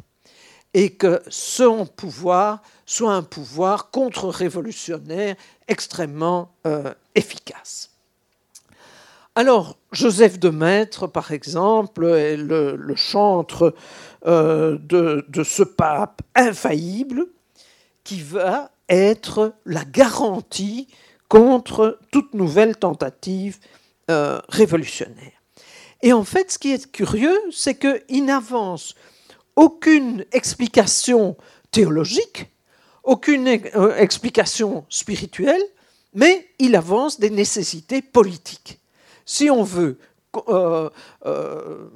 et que son pouvoir soit un pouvoir contre-révolutionnaire extrêmement euh, efficace. Alors, Joseph de Maître, par exemple, est le, chantre euh, de, ce pape infaillible qui va être la garantie contre toute nouvelle tentative euh, révolutionnaire. Et en fait, ce qui est curieux, c'est qu'il n'avance aucune explication théologique, aucune euh, explication spirituelle, mais il avance des nécessités politiques si on veut euh, euh,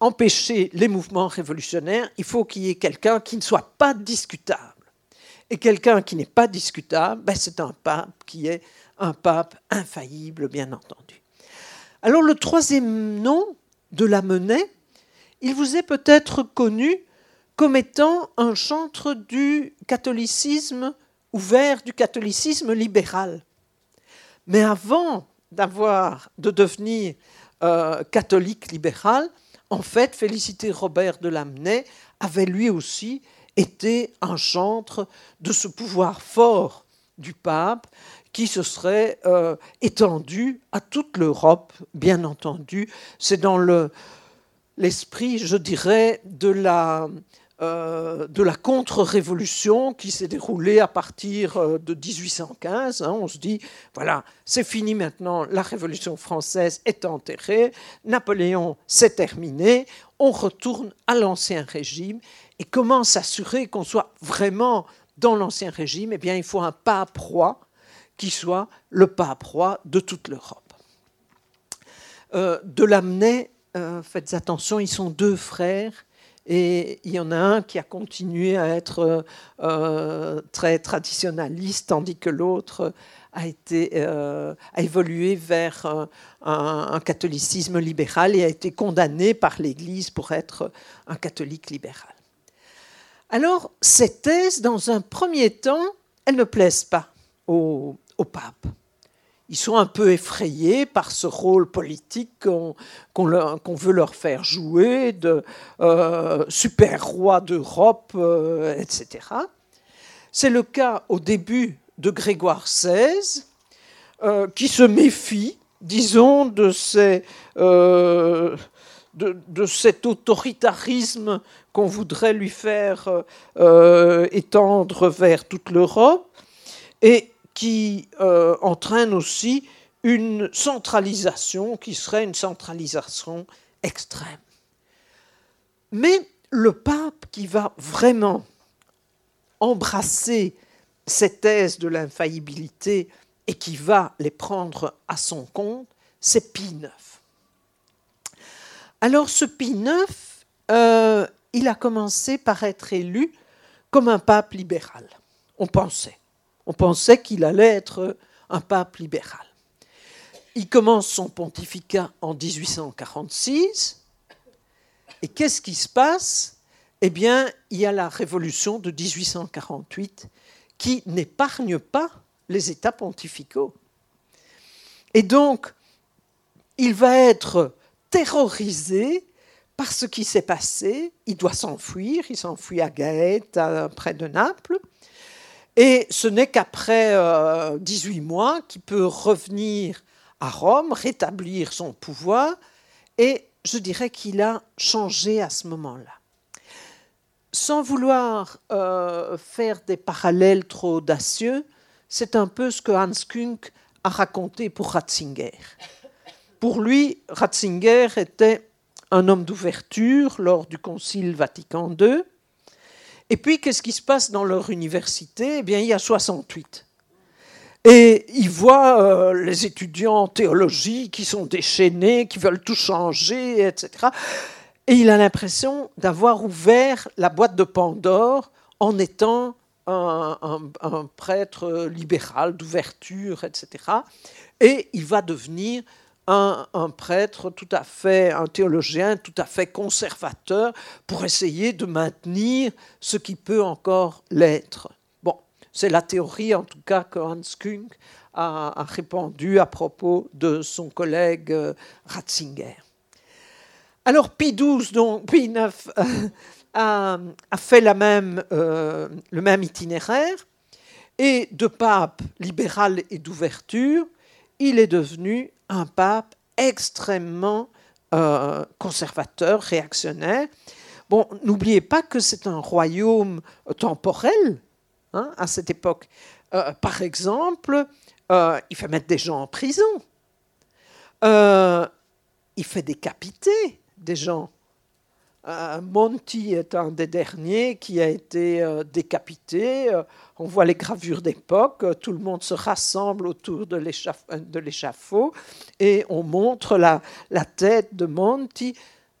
empêcher les mouvements révolutionnaires, il faut qu'il y ait quelqu'un qui ne soit pas discutable. Et quelqu'un qui n'est pas discutable, ben, c'est un pape qui est un pape infaillible, bien entendu. Alors le troisième nom de la monnaie, il vous est peut-être connu comme étant un chantre du catholicisme ouvert, du catholicisme libéral. Mais avant de devenir euh, catholique libéral, en fait, Félicité Robert de Lamennais avait lui aussi été un chantre de ce pouvoir fort du pape qui se serait euh, étendu à toute l'Europe, bien entendu. C'est dans l'esprit, je dirais, de la, euh, de la contre-révolution qui s'est déroulée à partir euh, de 1815. Hein. on se dit, voilà, c'est fini maintenant, la révolution française est enterrée, Napoléon s'est terminé, on retourne à l'ancien régime. Et comment s'assurer qu'on soit vraiment dans l'ancien régime? Eh bien, il faut un pape roi qui soit le pape roi de toute l'Europe. Euh, de l'amener, faites attention, ils sont deux frères et il y en a un qui a continué à être euh, très traditionnaliste, tandis que l'autre a, été, euh, évolué vers euh, un, catholicisme libéral et a été condamné par l'Église pour être un catholique libéral. Alors, ces thèses, dans un premier temps, elles ne plaisent pas au pape ils sont un peu effrayés par ce rôle politique qu'on veut leur faire jouer de euh, super roi d'Europe, euh, etc. C'est le cas au début de Grégoire XVI, euh, qui se méfie, disons, de, cet autoritarisme qu'on voudrait lui faire étendre vers toute l'Europe, et qui euh, entraîne aussi une centralisation qui serait une centralisation extrême. Mais le pape qui va vraiment embrasser ces thèses de l'infaillibilité et qui va les prendre à son compte, c'est Pie IX. Alors ce Pie IX, euh, il a commencé par être élu comme un pape libéral. On pensait. On pensait qu'il allait être un pape libéral. Il commence son pontificat en 1846. Et qu'est-ce qui se passe? Eh bien, il y a la révolution de 1848 qui n'épargne pas les États pontificaux. Et donc, il va être terrorisé par ce qui s'est passé. Il doit s'enfuir. Il s'enfuit à Gaète, près de Naples. Et ce n'est qu'après 18 euh, mois qu'il peut revenir à Rome, rétablir son pouvoir. Et je dirais qu'il a changé à ce moment-là. Sans vouloir euh, faire des parallèles trop audacieux, c'est un peu ce que Hans Kunk a raconté pour Ratzinger. Pour lui, Ratzinger était un homme d'ouverture lors du Concile Vatican II. Et puis, qu'est-ce qui se passe dans leur université? Eh bien, il y a 68. Et il voit euh, les étudiants en théologie qui sont déchaînés, qui veulent tout changer, etc. Et il a l'impression d'avoir ouvert la boîte de Pandore en étant un, prêtre libéral d'ouverture, etc. Et il va devenir un, prêtre tout à fait, un théologien tout à fait conservateur pour essayer de maintenir ce qui peut encore l'être. Bon, c'est la théorie en tout cas que Hans Kunk a, a répandu à propos de son collègue euh, Ratzinger. Alors Pie XII, donc Pie IX, a, fait euh, le même itinéraire et de pape libéral et d'ouverture, il est devenu un pape extrêmement euh, conservateur, réactionnaire. Bon, n'oubliez pas que c'est un royaume temporel hein, à cette époque. Euh, par exemple, il fait mettre des gens en prison. il fait décapiter des gens. Euh, Monty est un des derniers qui a été euh, décapité. Euh, on voit les gravures d'époque, tout le monde se rassemble autour de l'échafaud et on montre la, la tête de Monty.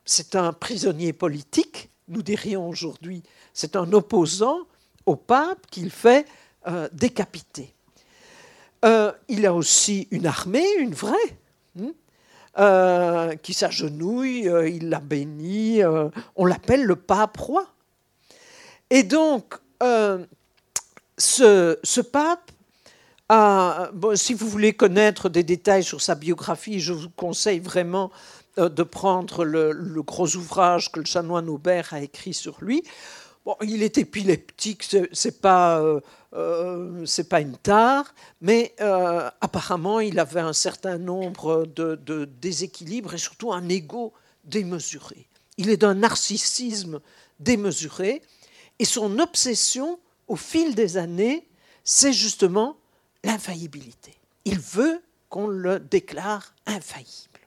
C'est un prisonnier politique, nous dirions aujourd'hui. C'est un opposant au pape qu'il fait décapiter. il a aussi une armée, une vraie. Hmm, euh, qui s'agenouille, euh, il la bénit, euh, on l'appelle le pape roi. Et donc, ce, pape, si vous voulez connaître des détails sur sa biographie, je vous conseille vraiment de prendre le, le, gros ouvrage que le chanoine Aubert a écrit sur lui. Bon, il est épileptique, c'est pas euh, c'est pas une tare, mais euh, apparemment il avait un certain nombre de, déséquilibres et surtout un ego démesuré. Il est d'un narcissisme démesuré et son obsession au fil des années, c'est justement l'infaillibilité. Il veut qu'on le déclare infaillible.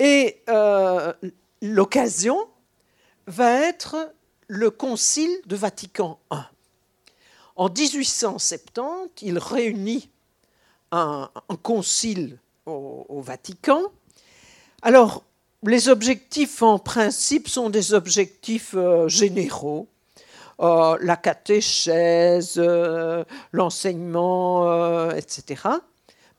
Et euh, l'occasion va être le concile de Vatican I. En 1870, il réunit un, concile au, Vatican. Alors, les objectifs en principe sont des objectifs euh, généraux. Euh, la catéchèse, euh, l'enseignement, etc.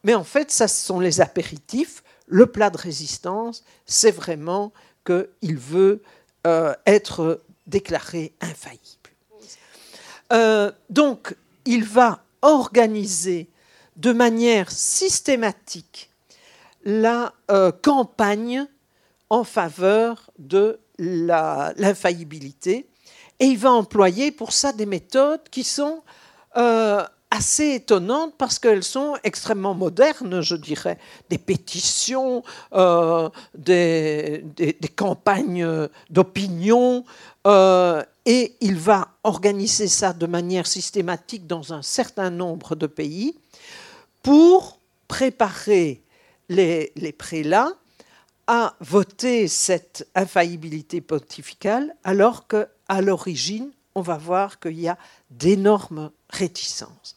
Mais en fait, ce sont les apéritifs. Le plat de résistance, c'est vraiment qu'il veut être déclaré infaillible. Euh, donc, il va organiser de manière systématique la euh, campagne en faveur de l'infaillibilité et il va employer pour ça des méthodes qui sont euh, assez étonnantes parce qu'elles sont extrêmement modernes, je dirais. Des pétitions, des, des, campagnes d'opinion, et il va organiser ça de manière systématique dans un certain nombre de pays pour préparer les, prélats à voter cette infaillibilité pontificale, alors qu'à l'origine, on va voir qu'il y a d'énormes réticences.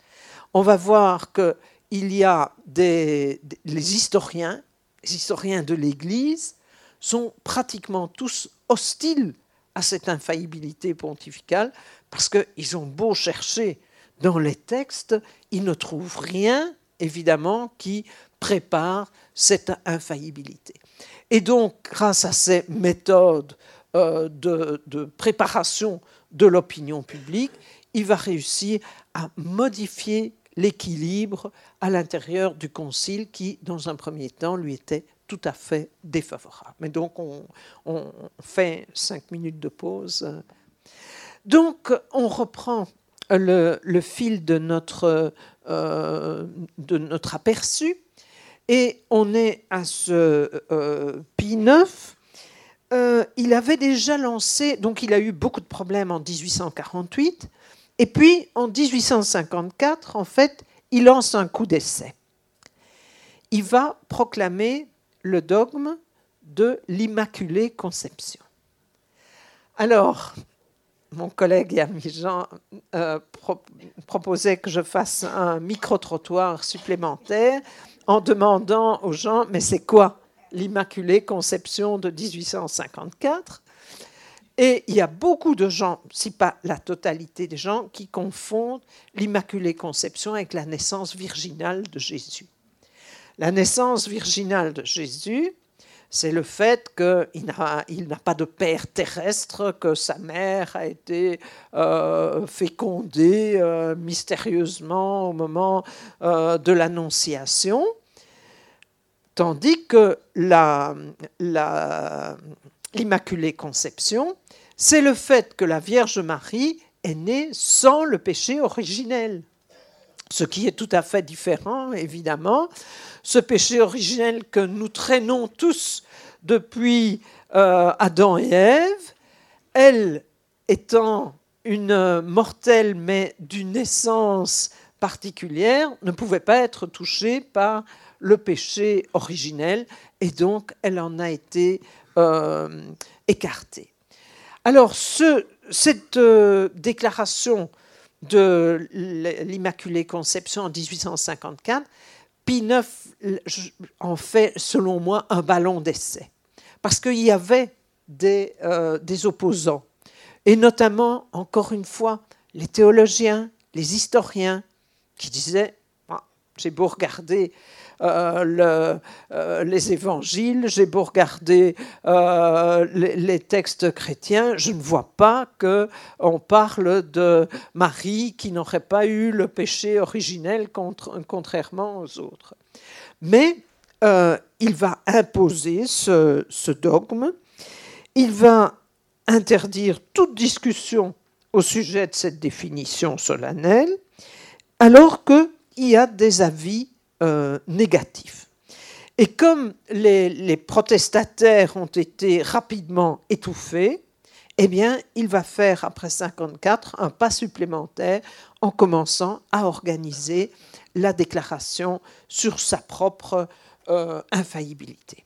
On va voir qu'il y a des, les historiens, les historiens de l'Église, sont pratiquement tous hostiles à cette infaillibilité pontificale, parce qu'ils ont beau chercher dans les textes, ils ne trouvent rien, évidemment, qui prépare cette infaillibilité. Et donc, grâce à ces méthodes euh, de, de, préparation de l'opinion publique, il va réussir à modifier l'équilibre à l'intérieur du concile qui, dans un premier temps, lui était tout à fait défavorable. Mais donc, on, fait cinq minutes de pause. Donc, on reprend le, le fil de notre, euh, de notre aperçu et on est à ce euh, Pie IX. Euh, il avait déjà lancé, donc il a eu beaucoup de problèmes en 1848, et puis en 1854, en fait, il lance un coup d'essai. Il va proclamer le dogme de l'Immaculée Conception. Alors, mon collègue et ami Jean euh, proposait que je fasse un micro-trottoir supplémentaire en demandant aux gens, mais c'est quoi l'Immaculée Conception de 1854 Et il y a beaucoup de gens, si pas la totalité des gens, qui confondent l'Immaculée Conception avec la naissance virginale de Jésus. La naissance virginale de Jésus, c'est le fait qu'il n'a pas de père terrestre, que sa mère a été euh, fécondée euh, mystérieusement au moment euh, de l'Annonciation, tandis que l'Immaculée Conception, c'est le fait que la Vierge Marie est née sans le péché originel, ce qui est tout à fait différent, évidemment, ce péché originel que nous traînons tous depuis euh, Adam et Ève, elle étant une mortelle mais d'une naissance particulière, ne pouvait pas être touchée par le péché originel et donc elle en a été euh, écartée. Alors ce, cette euh, déclaration de l'Immaculée Conception en 1854 Pie IX en fait, selon moi, un ballon d'essai. Parce qu'il y avait des, euh, des, opposants. Et notamment, encore une fois, les théologiens, les historiens, qui disaient, ah, j'ai beau regarder le, euh, les évangiles, j'ai beau regarder euh, les, textes chrétiens, je ne vois pas qu'on parle de Marie qui n'aurait pas eu le péché originel contre, contrairement aux autres. Mais il va imposer ce, ce dogme, il va interdire toute discussion au sujet de cette définition solennelle, alors qu'il y a des avis euh, négatif. Et comme les, protestataires ont été rapidement étouffés, eh bien, il va faire, après 54, un pas supplémentaire en commençant à organiser la déclaration sur sa propre euh, infaillibilité.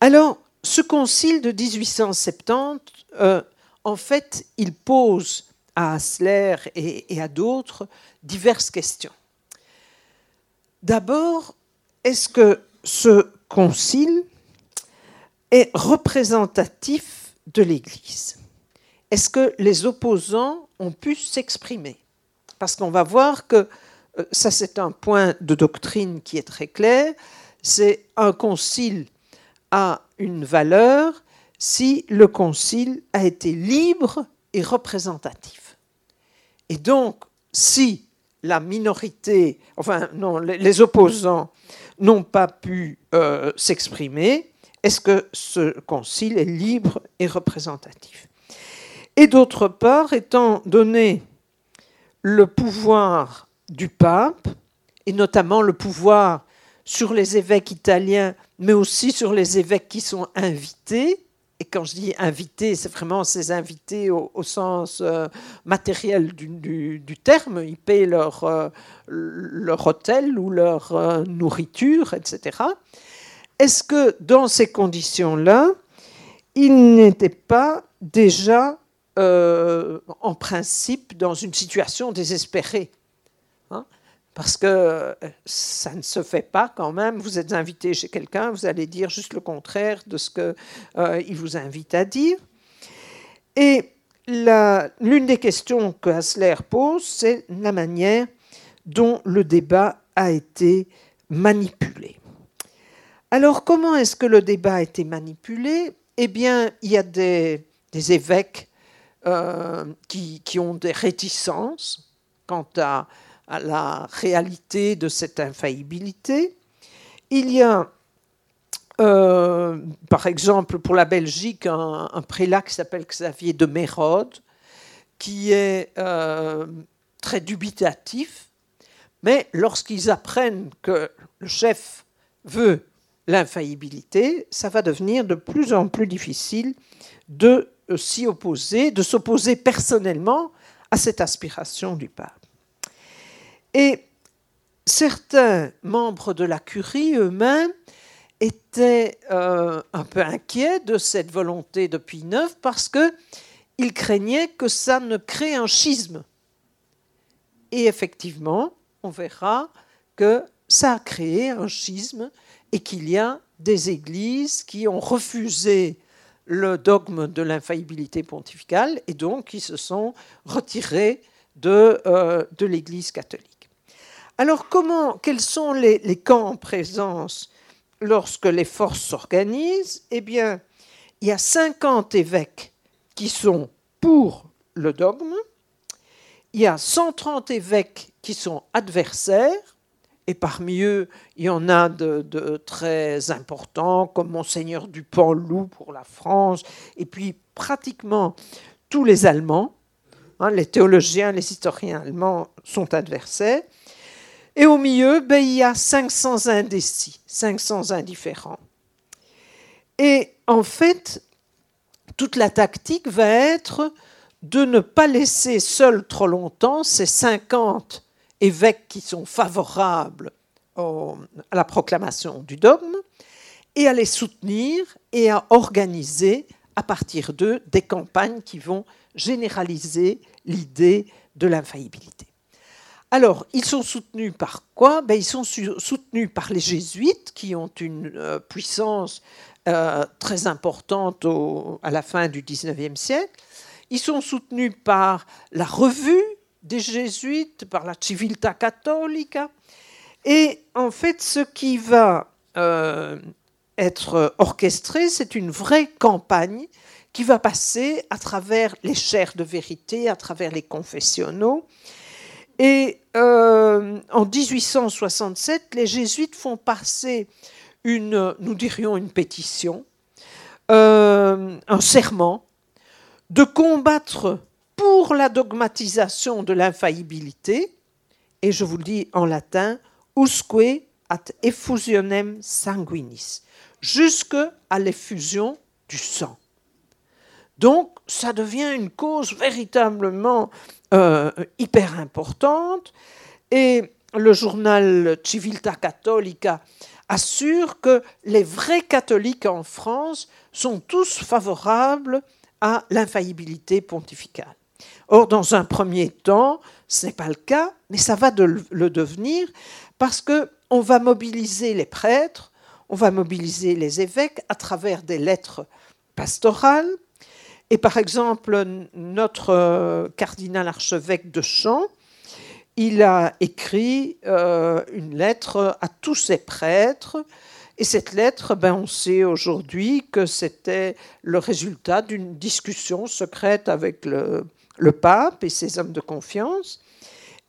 Alors, ce concile de 1870, euh, en fait, il pose à Hasler et, et à d'autres diverses questions. D'abord, est-ce que ce concile est représentatif de l'Église? Est-ce que les opposants ont pu s'exprimer? Parce qu'on va voir que euh, ça c'est un point de doctrine qui est très clair, c'est un concile a une valeur si le concile a été libre et représentatif. Et donc, si la minorité, enfin non, les opposants n'ont pas pu euh, s'exprimer, est-ce que ce concile est libre et représentatif? Et d'autre part, étant donné le pouvoir du pape, et notamment le pouvoir sur les évêques italiens, mais aussi sur les évêques qui sont invités, et quand je dis invités, c'est vraiment ces invités au, sens euh, matériel du, terme. Ils paient leur, euh, leur hôtel ou leur euh, nourriture, etc. Est-ce que dans ces conditions-là, ils n'étaient pas déjà, en principe, dans une situation désespérée? Parce que euh, ça ne se fait pas quand même. Vous êtes invité chez quelqu'un, vous allez dire juste le contraire de ce qu'il euh, vous invite à dire. Et l'une des questions que Hassler pose, c'est la manière dont le débat a été manipulé. Alors, comment est-ce que le débat a été manipulé? Eh bien, il y a des, évêques euh, qui, qui, ont des réticences quant à à la réalité de cette infaillibilité. Il y a, euh, par exemple, pour la Belgique, un, prélat qui s'appelle Xavier de Mérode, qui est euh, très dubitatif, mais lorsqu'ils apprennent que le chef veut l'infaillibilité, ça va devenir de plus en plus difficile de s'y opposer, de s'opposer personnellement à cette aspiration du pape. Et certains membres de la curie eux-mêmes étaient euh, un peu inquiets de cette volonté de Pie IX parce qu'ils craignaient que ça ne crée un schisme. Et effectivement, on verra que ça a créé un schisme et qu'il y a des églises qui ont refusé le dogme de l'infaillibilité pontificale et donc qui se sont retirées de, euh, de l'Église catholique. Alors, comment, quels sont les, camps en présence lorsque les forces s'organisent? Eh bien, il y a 50 évêques qui sont pour le dogme, il y a 130 évêques qui sont adversaires, et parmi eux, il y en a de, très importants, comme Monseigneur Dupont-Loup pour la France, et puis pratiquement tous les Allemands, hein, les théologiens, les historiens allemands sont adversaires. Et au milieu, ben, il y a 500 indécis, 500 indifférents. Et en fait, toute la tactique va être de ne pas laisser seuls trop longtemps ces 50 évêques qui sont favorables à la proclamation du dogme et à les soutenir et à organiser à partir d'eux des campagnes qui vont généraliser l'idée de l'infaillibilité. Alors, ils sont soutenus par quoi? Ben, Ils sont soutenus par les jésuites, qui ont une euh, puissance euh, très importante à la fin du XIXe siècle. Ils sont soutenus par la revue des jésuites, par la Civiltà Cattolica. Et en fait, ce qui va euh, être orchestré, c'est une vraie campagne qui va passer à travers les chaires de vérité, à travers les confessionnaux, et euh, en 1867, les jésuites font passer une, nous dirions une pétition, euh, un serment, de combattre pour la dogmatisation de l'infaillibilité, et je vous le dis en latin, usque at effusionem sanguinis, jusque à l'effusion du sang. Donc, ça devient une cause véritablement euh, hyper importante. Et le journal Civiltà Cattolica assure que les vrais catholiques en France sont tous favorables à l'infaillibilité pontificale. Or, dans un premier temps, ce n'est pas le cas, mais ça va le devenir parce qu'on va mobiliser les prêtres, on va mobiliser les évêques à travers des lettres pastorales, et par exemple, notre euh, cardinal archevêque de Champs, il a écrit euh, une lettre à tous ses prêtres. Et cette lettre, ben, on sait aujourd'hui que c'était le résultat d'une discussion secrète avec le, pape et ses hommes de confiance.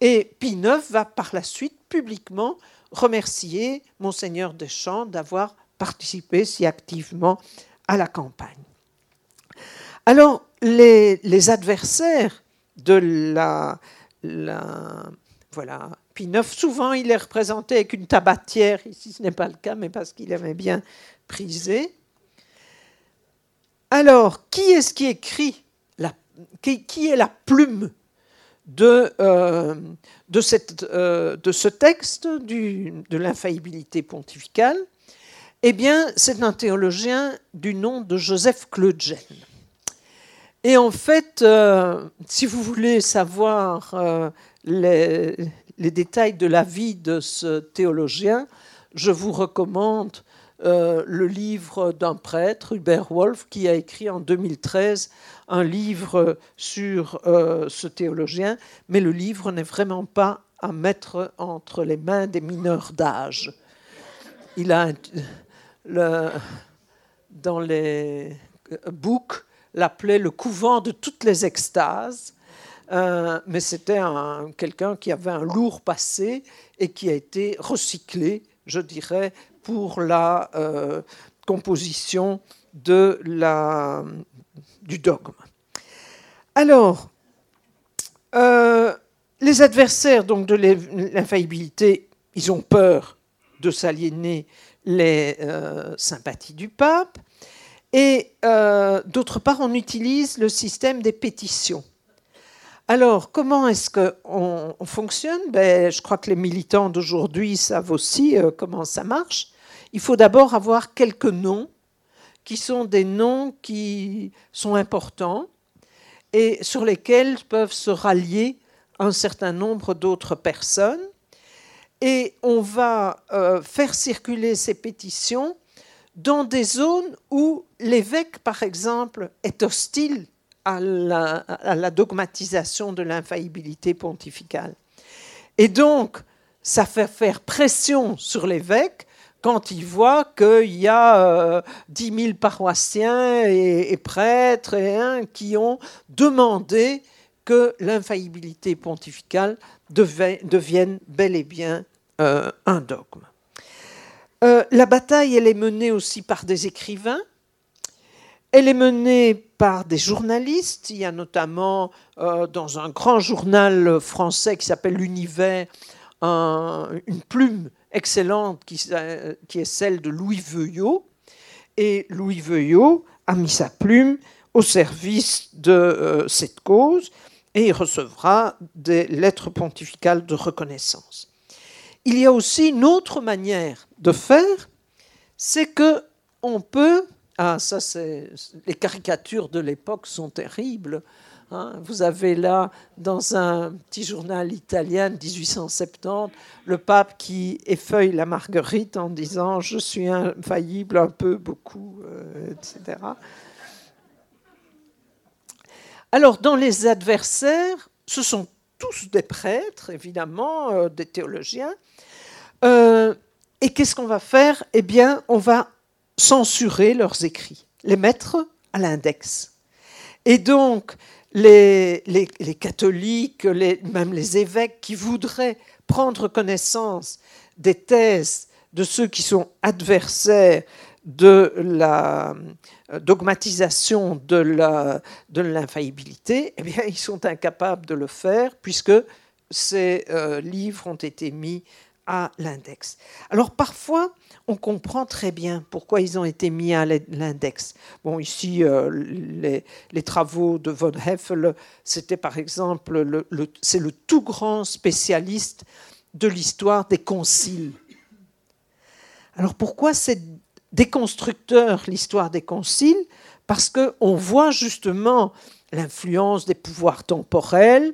Et Pie IX va par la suite publiquement remercier Monseigneur Deschamps d'avoir participé si activement à la campagne. Alors, les, adversaires de la, Voilà. Puis neuf, souvent, il est représenté avec une tabatière. Ici, ce n'est pas le cas, mais parce qu'il aimait bien priser. Alors, qui est-ce qui écrit la, qui, est la plume de, euh, euh, ce texte de l'infaillibilité pontificale? Eh bien, c'est un théologien du nom de Joseph Claude Et en fait, euh, si vous voulez savoir les, les, détails de la vie de ce théologien, je vous recommande euh, le livre d'un prêtre, Hubert Wolf, qui a écrit en 2013 un livre sur euh, ce théologien, mais le livre n'est vraiment pas à mettre entre les mains des mineurs d'âge. Il a dans les books l'appelait le couvent de toutes les extases. Euh, mais c'était quelqu'un qui avait un lourd passé et qui a été recyclé, je dirais, pour la euh, composition du dogme. Alors, euh, les adversaires donc, de l'infaillibilité, ils ont peur de s'aliéner les sympathies du pape. Et d'autre part, on utilise le système des pétitions. Alors, comment est-ce qu'on on fonctionne? Ben, Je crois que les militants d'aujourd'hui savent aussi euh, comment ça marche. Il faut d'abord avoir quelques noms qui sont des noms qui sont importants et sur lesquels peuvent se rallier un certain nombre d'autres personnes. Et on va euh, faire circuler ces pétitions dans des zones où l'évêque, par exemple, est hostile à la, dogmatisation de l'infaillibilité pontificale. Et donc, ça fait faire pression sur l'évêque quand il voit qu'il y a 10 euh, 000 paroissiens et, prêtres qui ont demandé que l'infaillibilité pontificale devienne bel et bien euh, un dogme. Euh, la bataille, elle est menée aussi par des écrivains elle est menée par des journalistes. Il y a notamment euh, dans un grand journal français qui s'appelle L'Univers une plume excellente qui, qui, est celle de Louis Veuillot. Et Louis Veuillot a mis sa plume au service de euh, cette cause et il recevra des lettres pontificales de reconnaissance. Il y a aussi une autre manière de faire, c'est que on peut ah, ça, c'est les caricatures de l'époque sont terribles. Hein. Vous avez là, dans un petit journal italien de 1870, le pape qui effeuille la marguerite en disant Je suis infaillible, un peu, beaucoup, euh, etc. Alors, dans les adversaires, ce sont tous des prêtres, évidemment, euh, des théologiens. Euh, et qu'est-ce qu'on va faire? Eh bien, on va censurer leurs écrits, les mettre à l'index. Et donc, les, catholiques, même les évêques qui voudraient prendre connaissance des thèses de ceux qui sont adversaires de la dogmatisation de l'infaillibilité, de eh bien, ils sont incapables de le faire puisque ces euh, livres ont été mis à l'index. Alors parfois, on comprend très bien pourquoi ils ont été mis à l'index. Bon, ici, euh, les, travaux de von Heffel, c'était par exemple, le, c'est le tout grand spécialiste de l'histoire des conciles. Alors pourquoi c'est déconstructeur l'histoire des conciles Parce qu'on voit justement l'influence des pouvoirs temporels,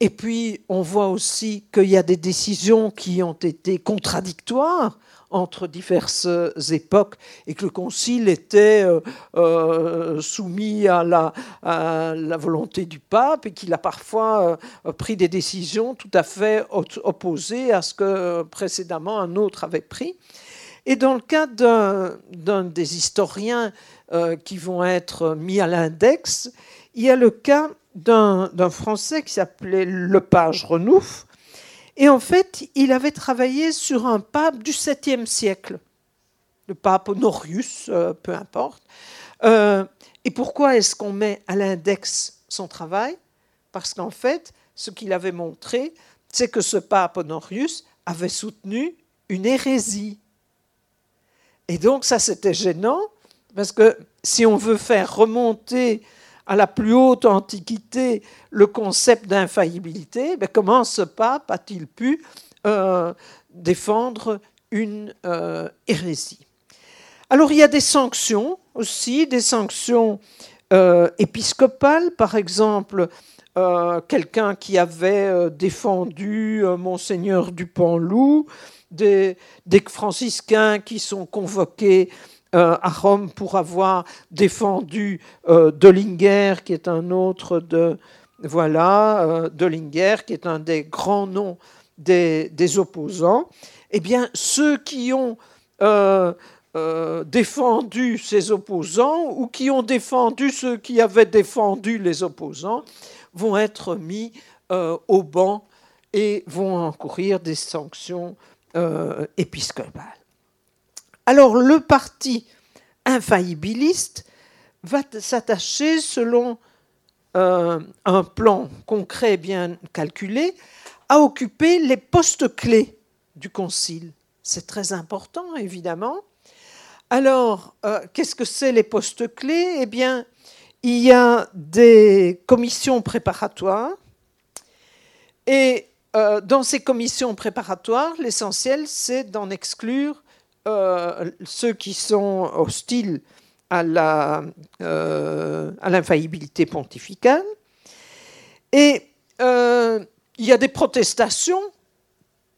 et puis on voit aussi qu'il y a des décisions qui ont été contradictoires entre diverses époques et que le concile était euh, euh, soumis à la, la, volonté du pape et qu'il a parfois euh, pris des décisions tout à fait opposées à ce que précédemment un autre avait pris. Et dans le cas d'un des historiens qui vont être mis à l'index, il y a le cas d'un Français qui s'appelait Lepage Renouf, et en fait, il avait travaillé sur un pape du 7e siècle, le pape Honorius, euh, peu importe. Euh, et pourquoi est-ce qu'on met à l'index son travail? Parce qu'en fait, ce qu'il avait montré, c'est que ce pape Honorius avait soutenu une hérésie. Et donc ça, c'était gênant Parce que si on veut faire remonter à la plus haute antiquité le concept d'infaillibilité, ben comment ce pape a-t-il pu euh, défendre une euh, hérésie? Alors il y a des sanctions aussi, des sanctions euh, épiscopales, par exemple quelqu'un qui avait défendu monseigneur Dupanloup, des, franciscains qui sont convoqués euh, à Rome pour avoir défendu euh, Dollinger, qui est un autre de voilà euh, Dollinger, qui est un des grands noms des, opposants. Eh bien, ceux qui ont défendu ces opposants ou qui ont défendu ceux qui avaient défendu les opposants vont être mis au banc et vont encourir des sanctions épiscopales. Alors le parti infaillibiliste va s'attacher selon euh, un plan concret bien calculé à occuper les postes clés du concile. C'est très important, évidemment. Alors, euh, qu'est-ce que c'est les postes clés? Eh bien, il y a des commissions préparatoires et euh, dans ces commissions préparatoires, l'essentiel, c'est d'en exclure euh, ceux qui sont hostiles à euh, l'infaillibilité pontificale. Et il y a des protestations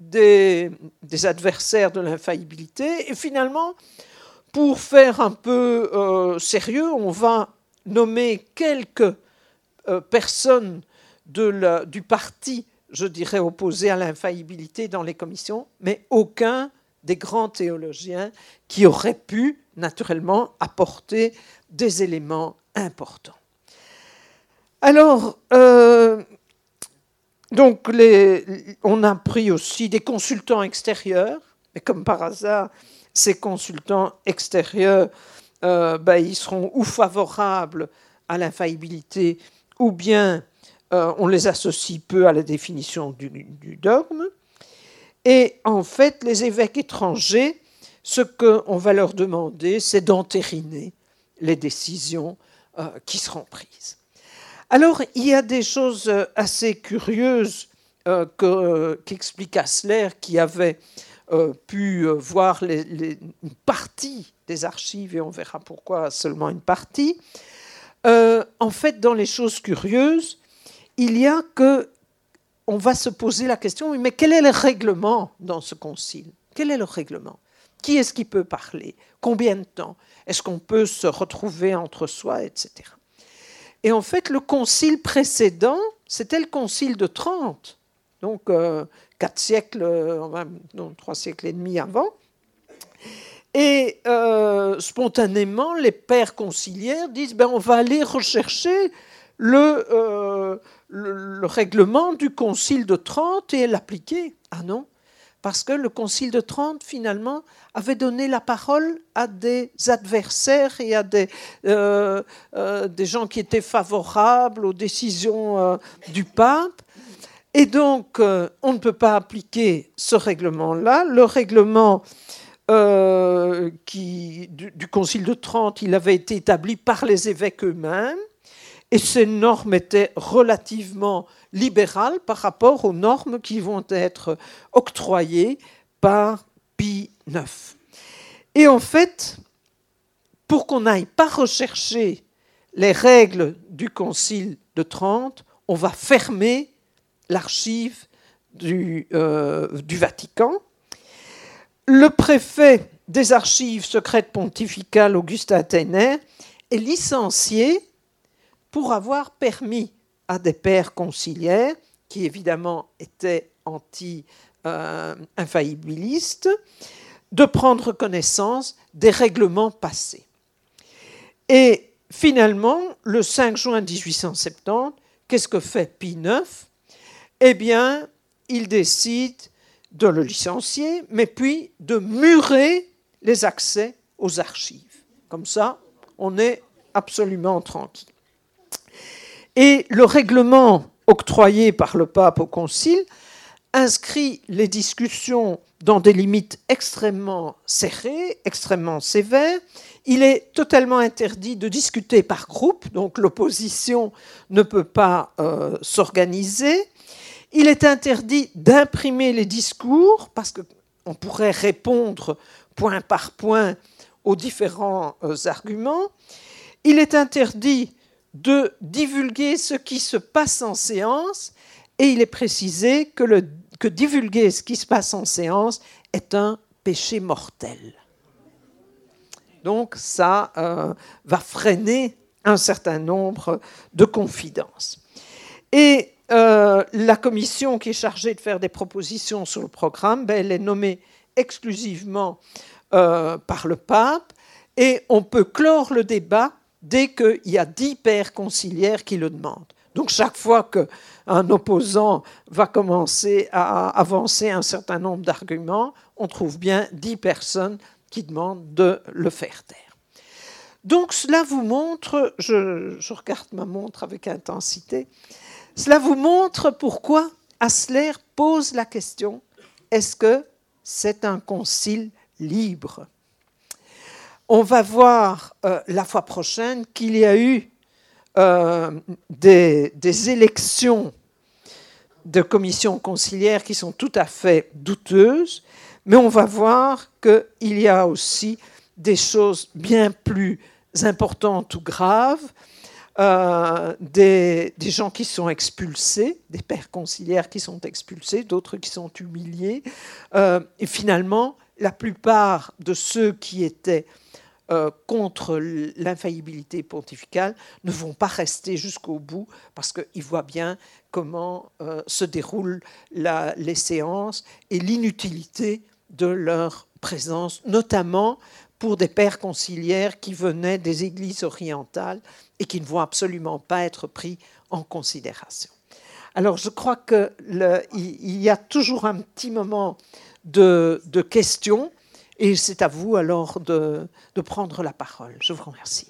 des adversaires de l'infaillibilité. Et finalement, pour faire un peu sérieux, on va nommer quelques personnes de du parti, je dirais, opposé à l'infaillibilité dans les commissions, mais aucun des grands théologiens qui auraient pu naturellement apporter des éléments importants. Alors, euh, on a pris aussi des consultants extérieurs, mais comme par hasard, ces consultants extérieurs, euh, ben, ils seront ou favorables à l'infaillibilité, ou bien euh, on les associe peu à la définition du dogme. Et en fait, les évêques étrangers, ce qu'on va leur demander, c'est d'entériner les décisions euh, qui seront prises. Alors, il y a des choses assez curieuses qu'explique Hassler, qui avait pu voir une partie des archives, et on verra pourquoi seulement une partie. en fait, dans les choses curieuses, il y a que on va se poser la question, mais quel est le règlement dans ce concile? Quel est le règlement? Qui est-ce qui peut parler? Combien de temps? Est-ce qu'on peut se retrouver entre soi, etc. Et en fait, le concile précédent, c'était le concile de Trente, donc euh, quatre siècles, euh, non, trois siècles et demi avant. Et euh, spontanément, les pères conciliaires disent ben, on va aller rechercher le, le, règlement du Concile de Trente et l'appliquer. Ah non, parce que le Concile de Trente, finalement, avait donné la parole à des adversaires et à des, euh, euh, des gens qui étaient favorables aux décisions euh, du pape. Et donc, on ne peut pas appliquer ce règlement-là. Le règlement du, du, Concile de Trente, il avait été établi par les évêques eux-mêmes et ces normes étaient relativement libérales par rapport aux normes qui vont être octroyées par Pie IX. Et en fait, pour qu'on n'aille pas rechercher les règles du Concile de Trente, on va fermer l'archive du, euh, du, Vatican. Le préfet des archives secrètes pontificales, Augustin Athénaire, est licencié pour avoir permis à des pères conciliaires, qui évidemment étaient anti-infaillibilistes, de prendre connaissance des règlements passés. Et finalement, le 5 juin 1870, qu'est-ce que fait Pie IX Eh bien, il décide de le licencier, mais puis de murer les accès aux archives. Comme ça, on est absolument tranquille. Et le règlement octroyé par le pape au concile inscrit les discussions dans des limites extrêmement serrées, extrêmement sévères. Il est totalement interdit de discuter par groupe, donc l'opposition ne peut pas euh, s'organiser. Il est interdit d'imprimer les discours parce qu'on pourrait répondre point par point aux différents euh, arguments. Il est interdit de divulguer ce qui se passe en séance et il est précisé que, divulguer ce qui se passe en séance est un péché mortel. Donc ça euh, va freiner un certain nombre de confidences. Et euh, la commission qui est chargée de faire des propositions sur le programme, ben, elle est nommée exclusivement euh, par le pape et on peut clore le débat dès qu'il y a dix pères conciliaires qui le demandent. Donc chaque fois qu'un opposant va commencer à avancer un certain nombre d'arguments, on trouve bien dix personnes qui demandent de le faire taire. Donc cela vous montre, je, je regarde ma montre avec intensité, cela vous montre pourquoi Asler pose la question, est-ce que c'est un concile libre? On va voir euh, la fois prochaine qu'il y a eu euh, des, des, élections de commissions conciliaires qui sont tout à fait douteuses, mais on va voir qu'il y a aussi des choses bien plus importantes ou graves, euh, des, gens qui sont expulsés, des pères conciliaires qui sont expulsés, d'autres qui sont humiliés. Euh, et finalement, la plupart de ceux qui étaient euh, contre l'infaillibilité pontificale ne vont pas rester jusqu'au bout parce qu'ils voient bien comment se déroulent les séances et l'inutilité de leur présence, notamment pour des pères conciliaires qui venaient des églises orientales et qui ne vont absolument pas être pris en considération. Alors je crois qu'il y a toujours un petit moment de, questions et c'est à vous alors de prendre la parole. Je vous remercie.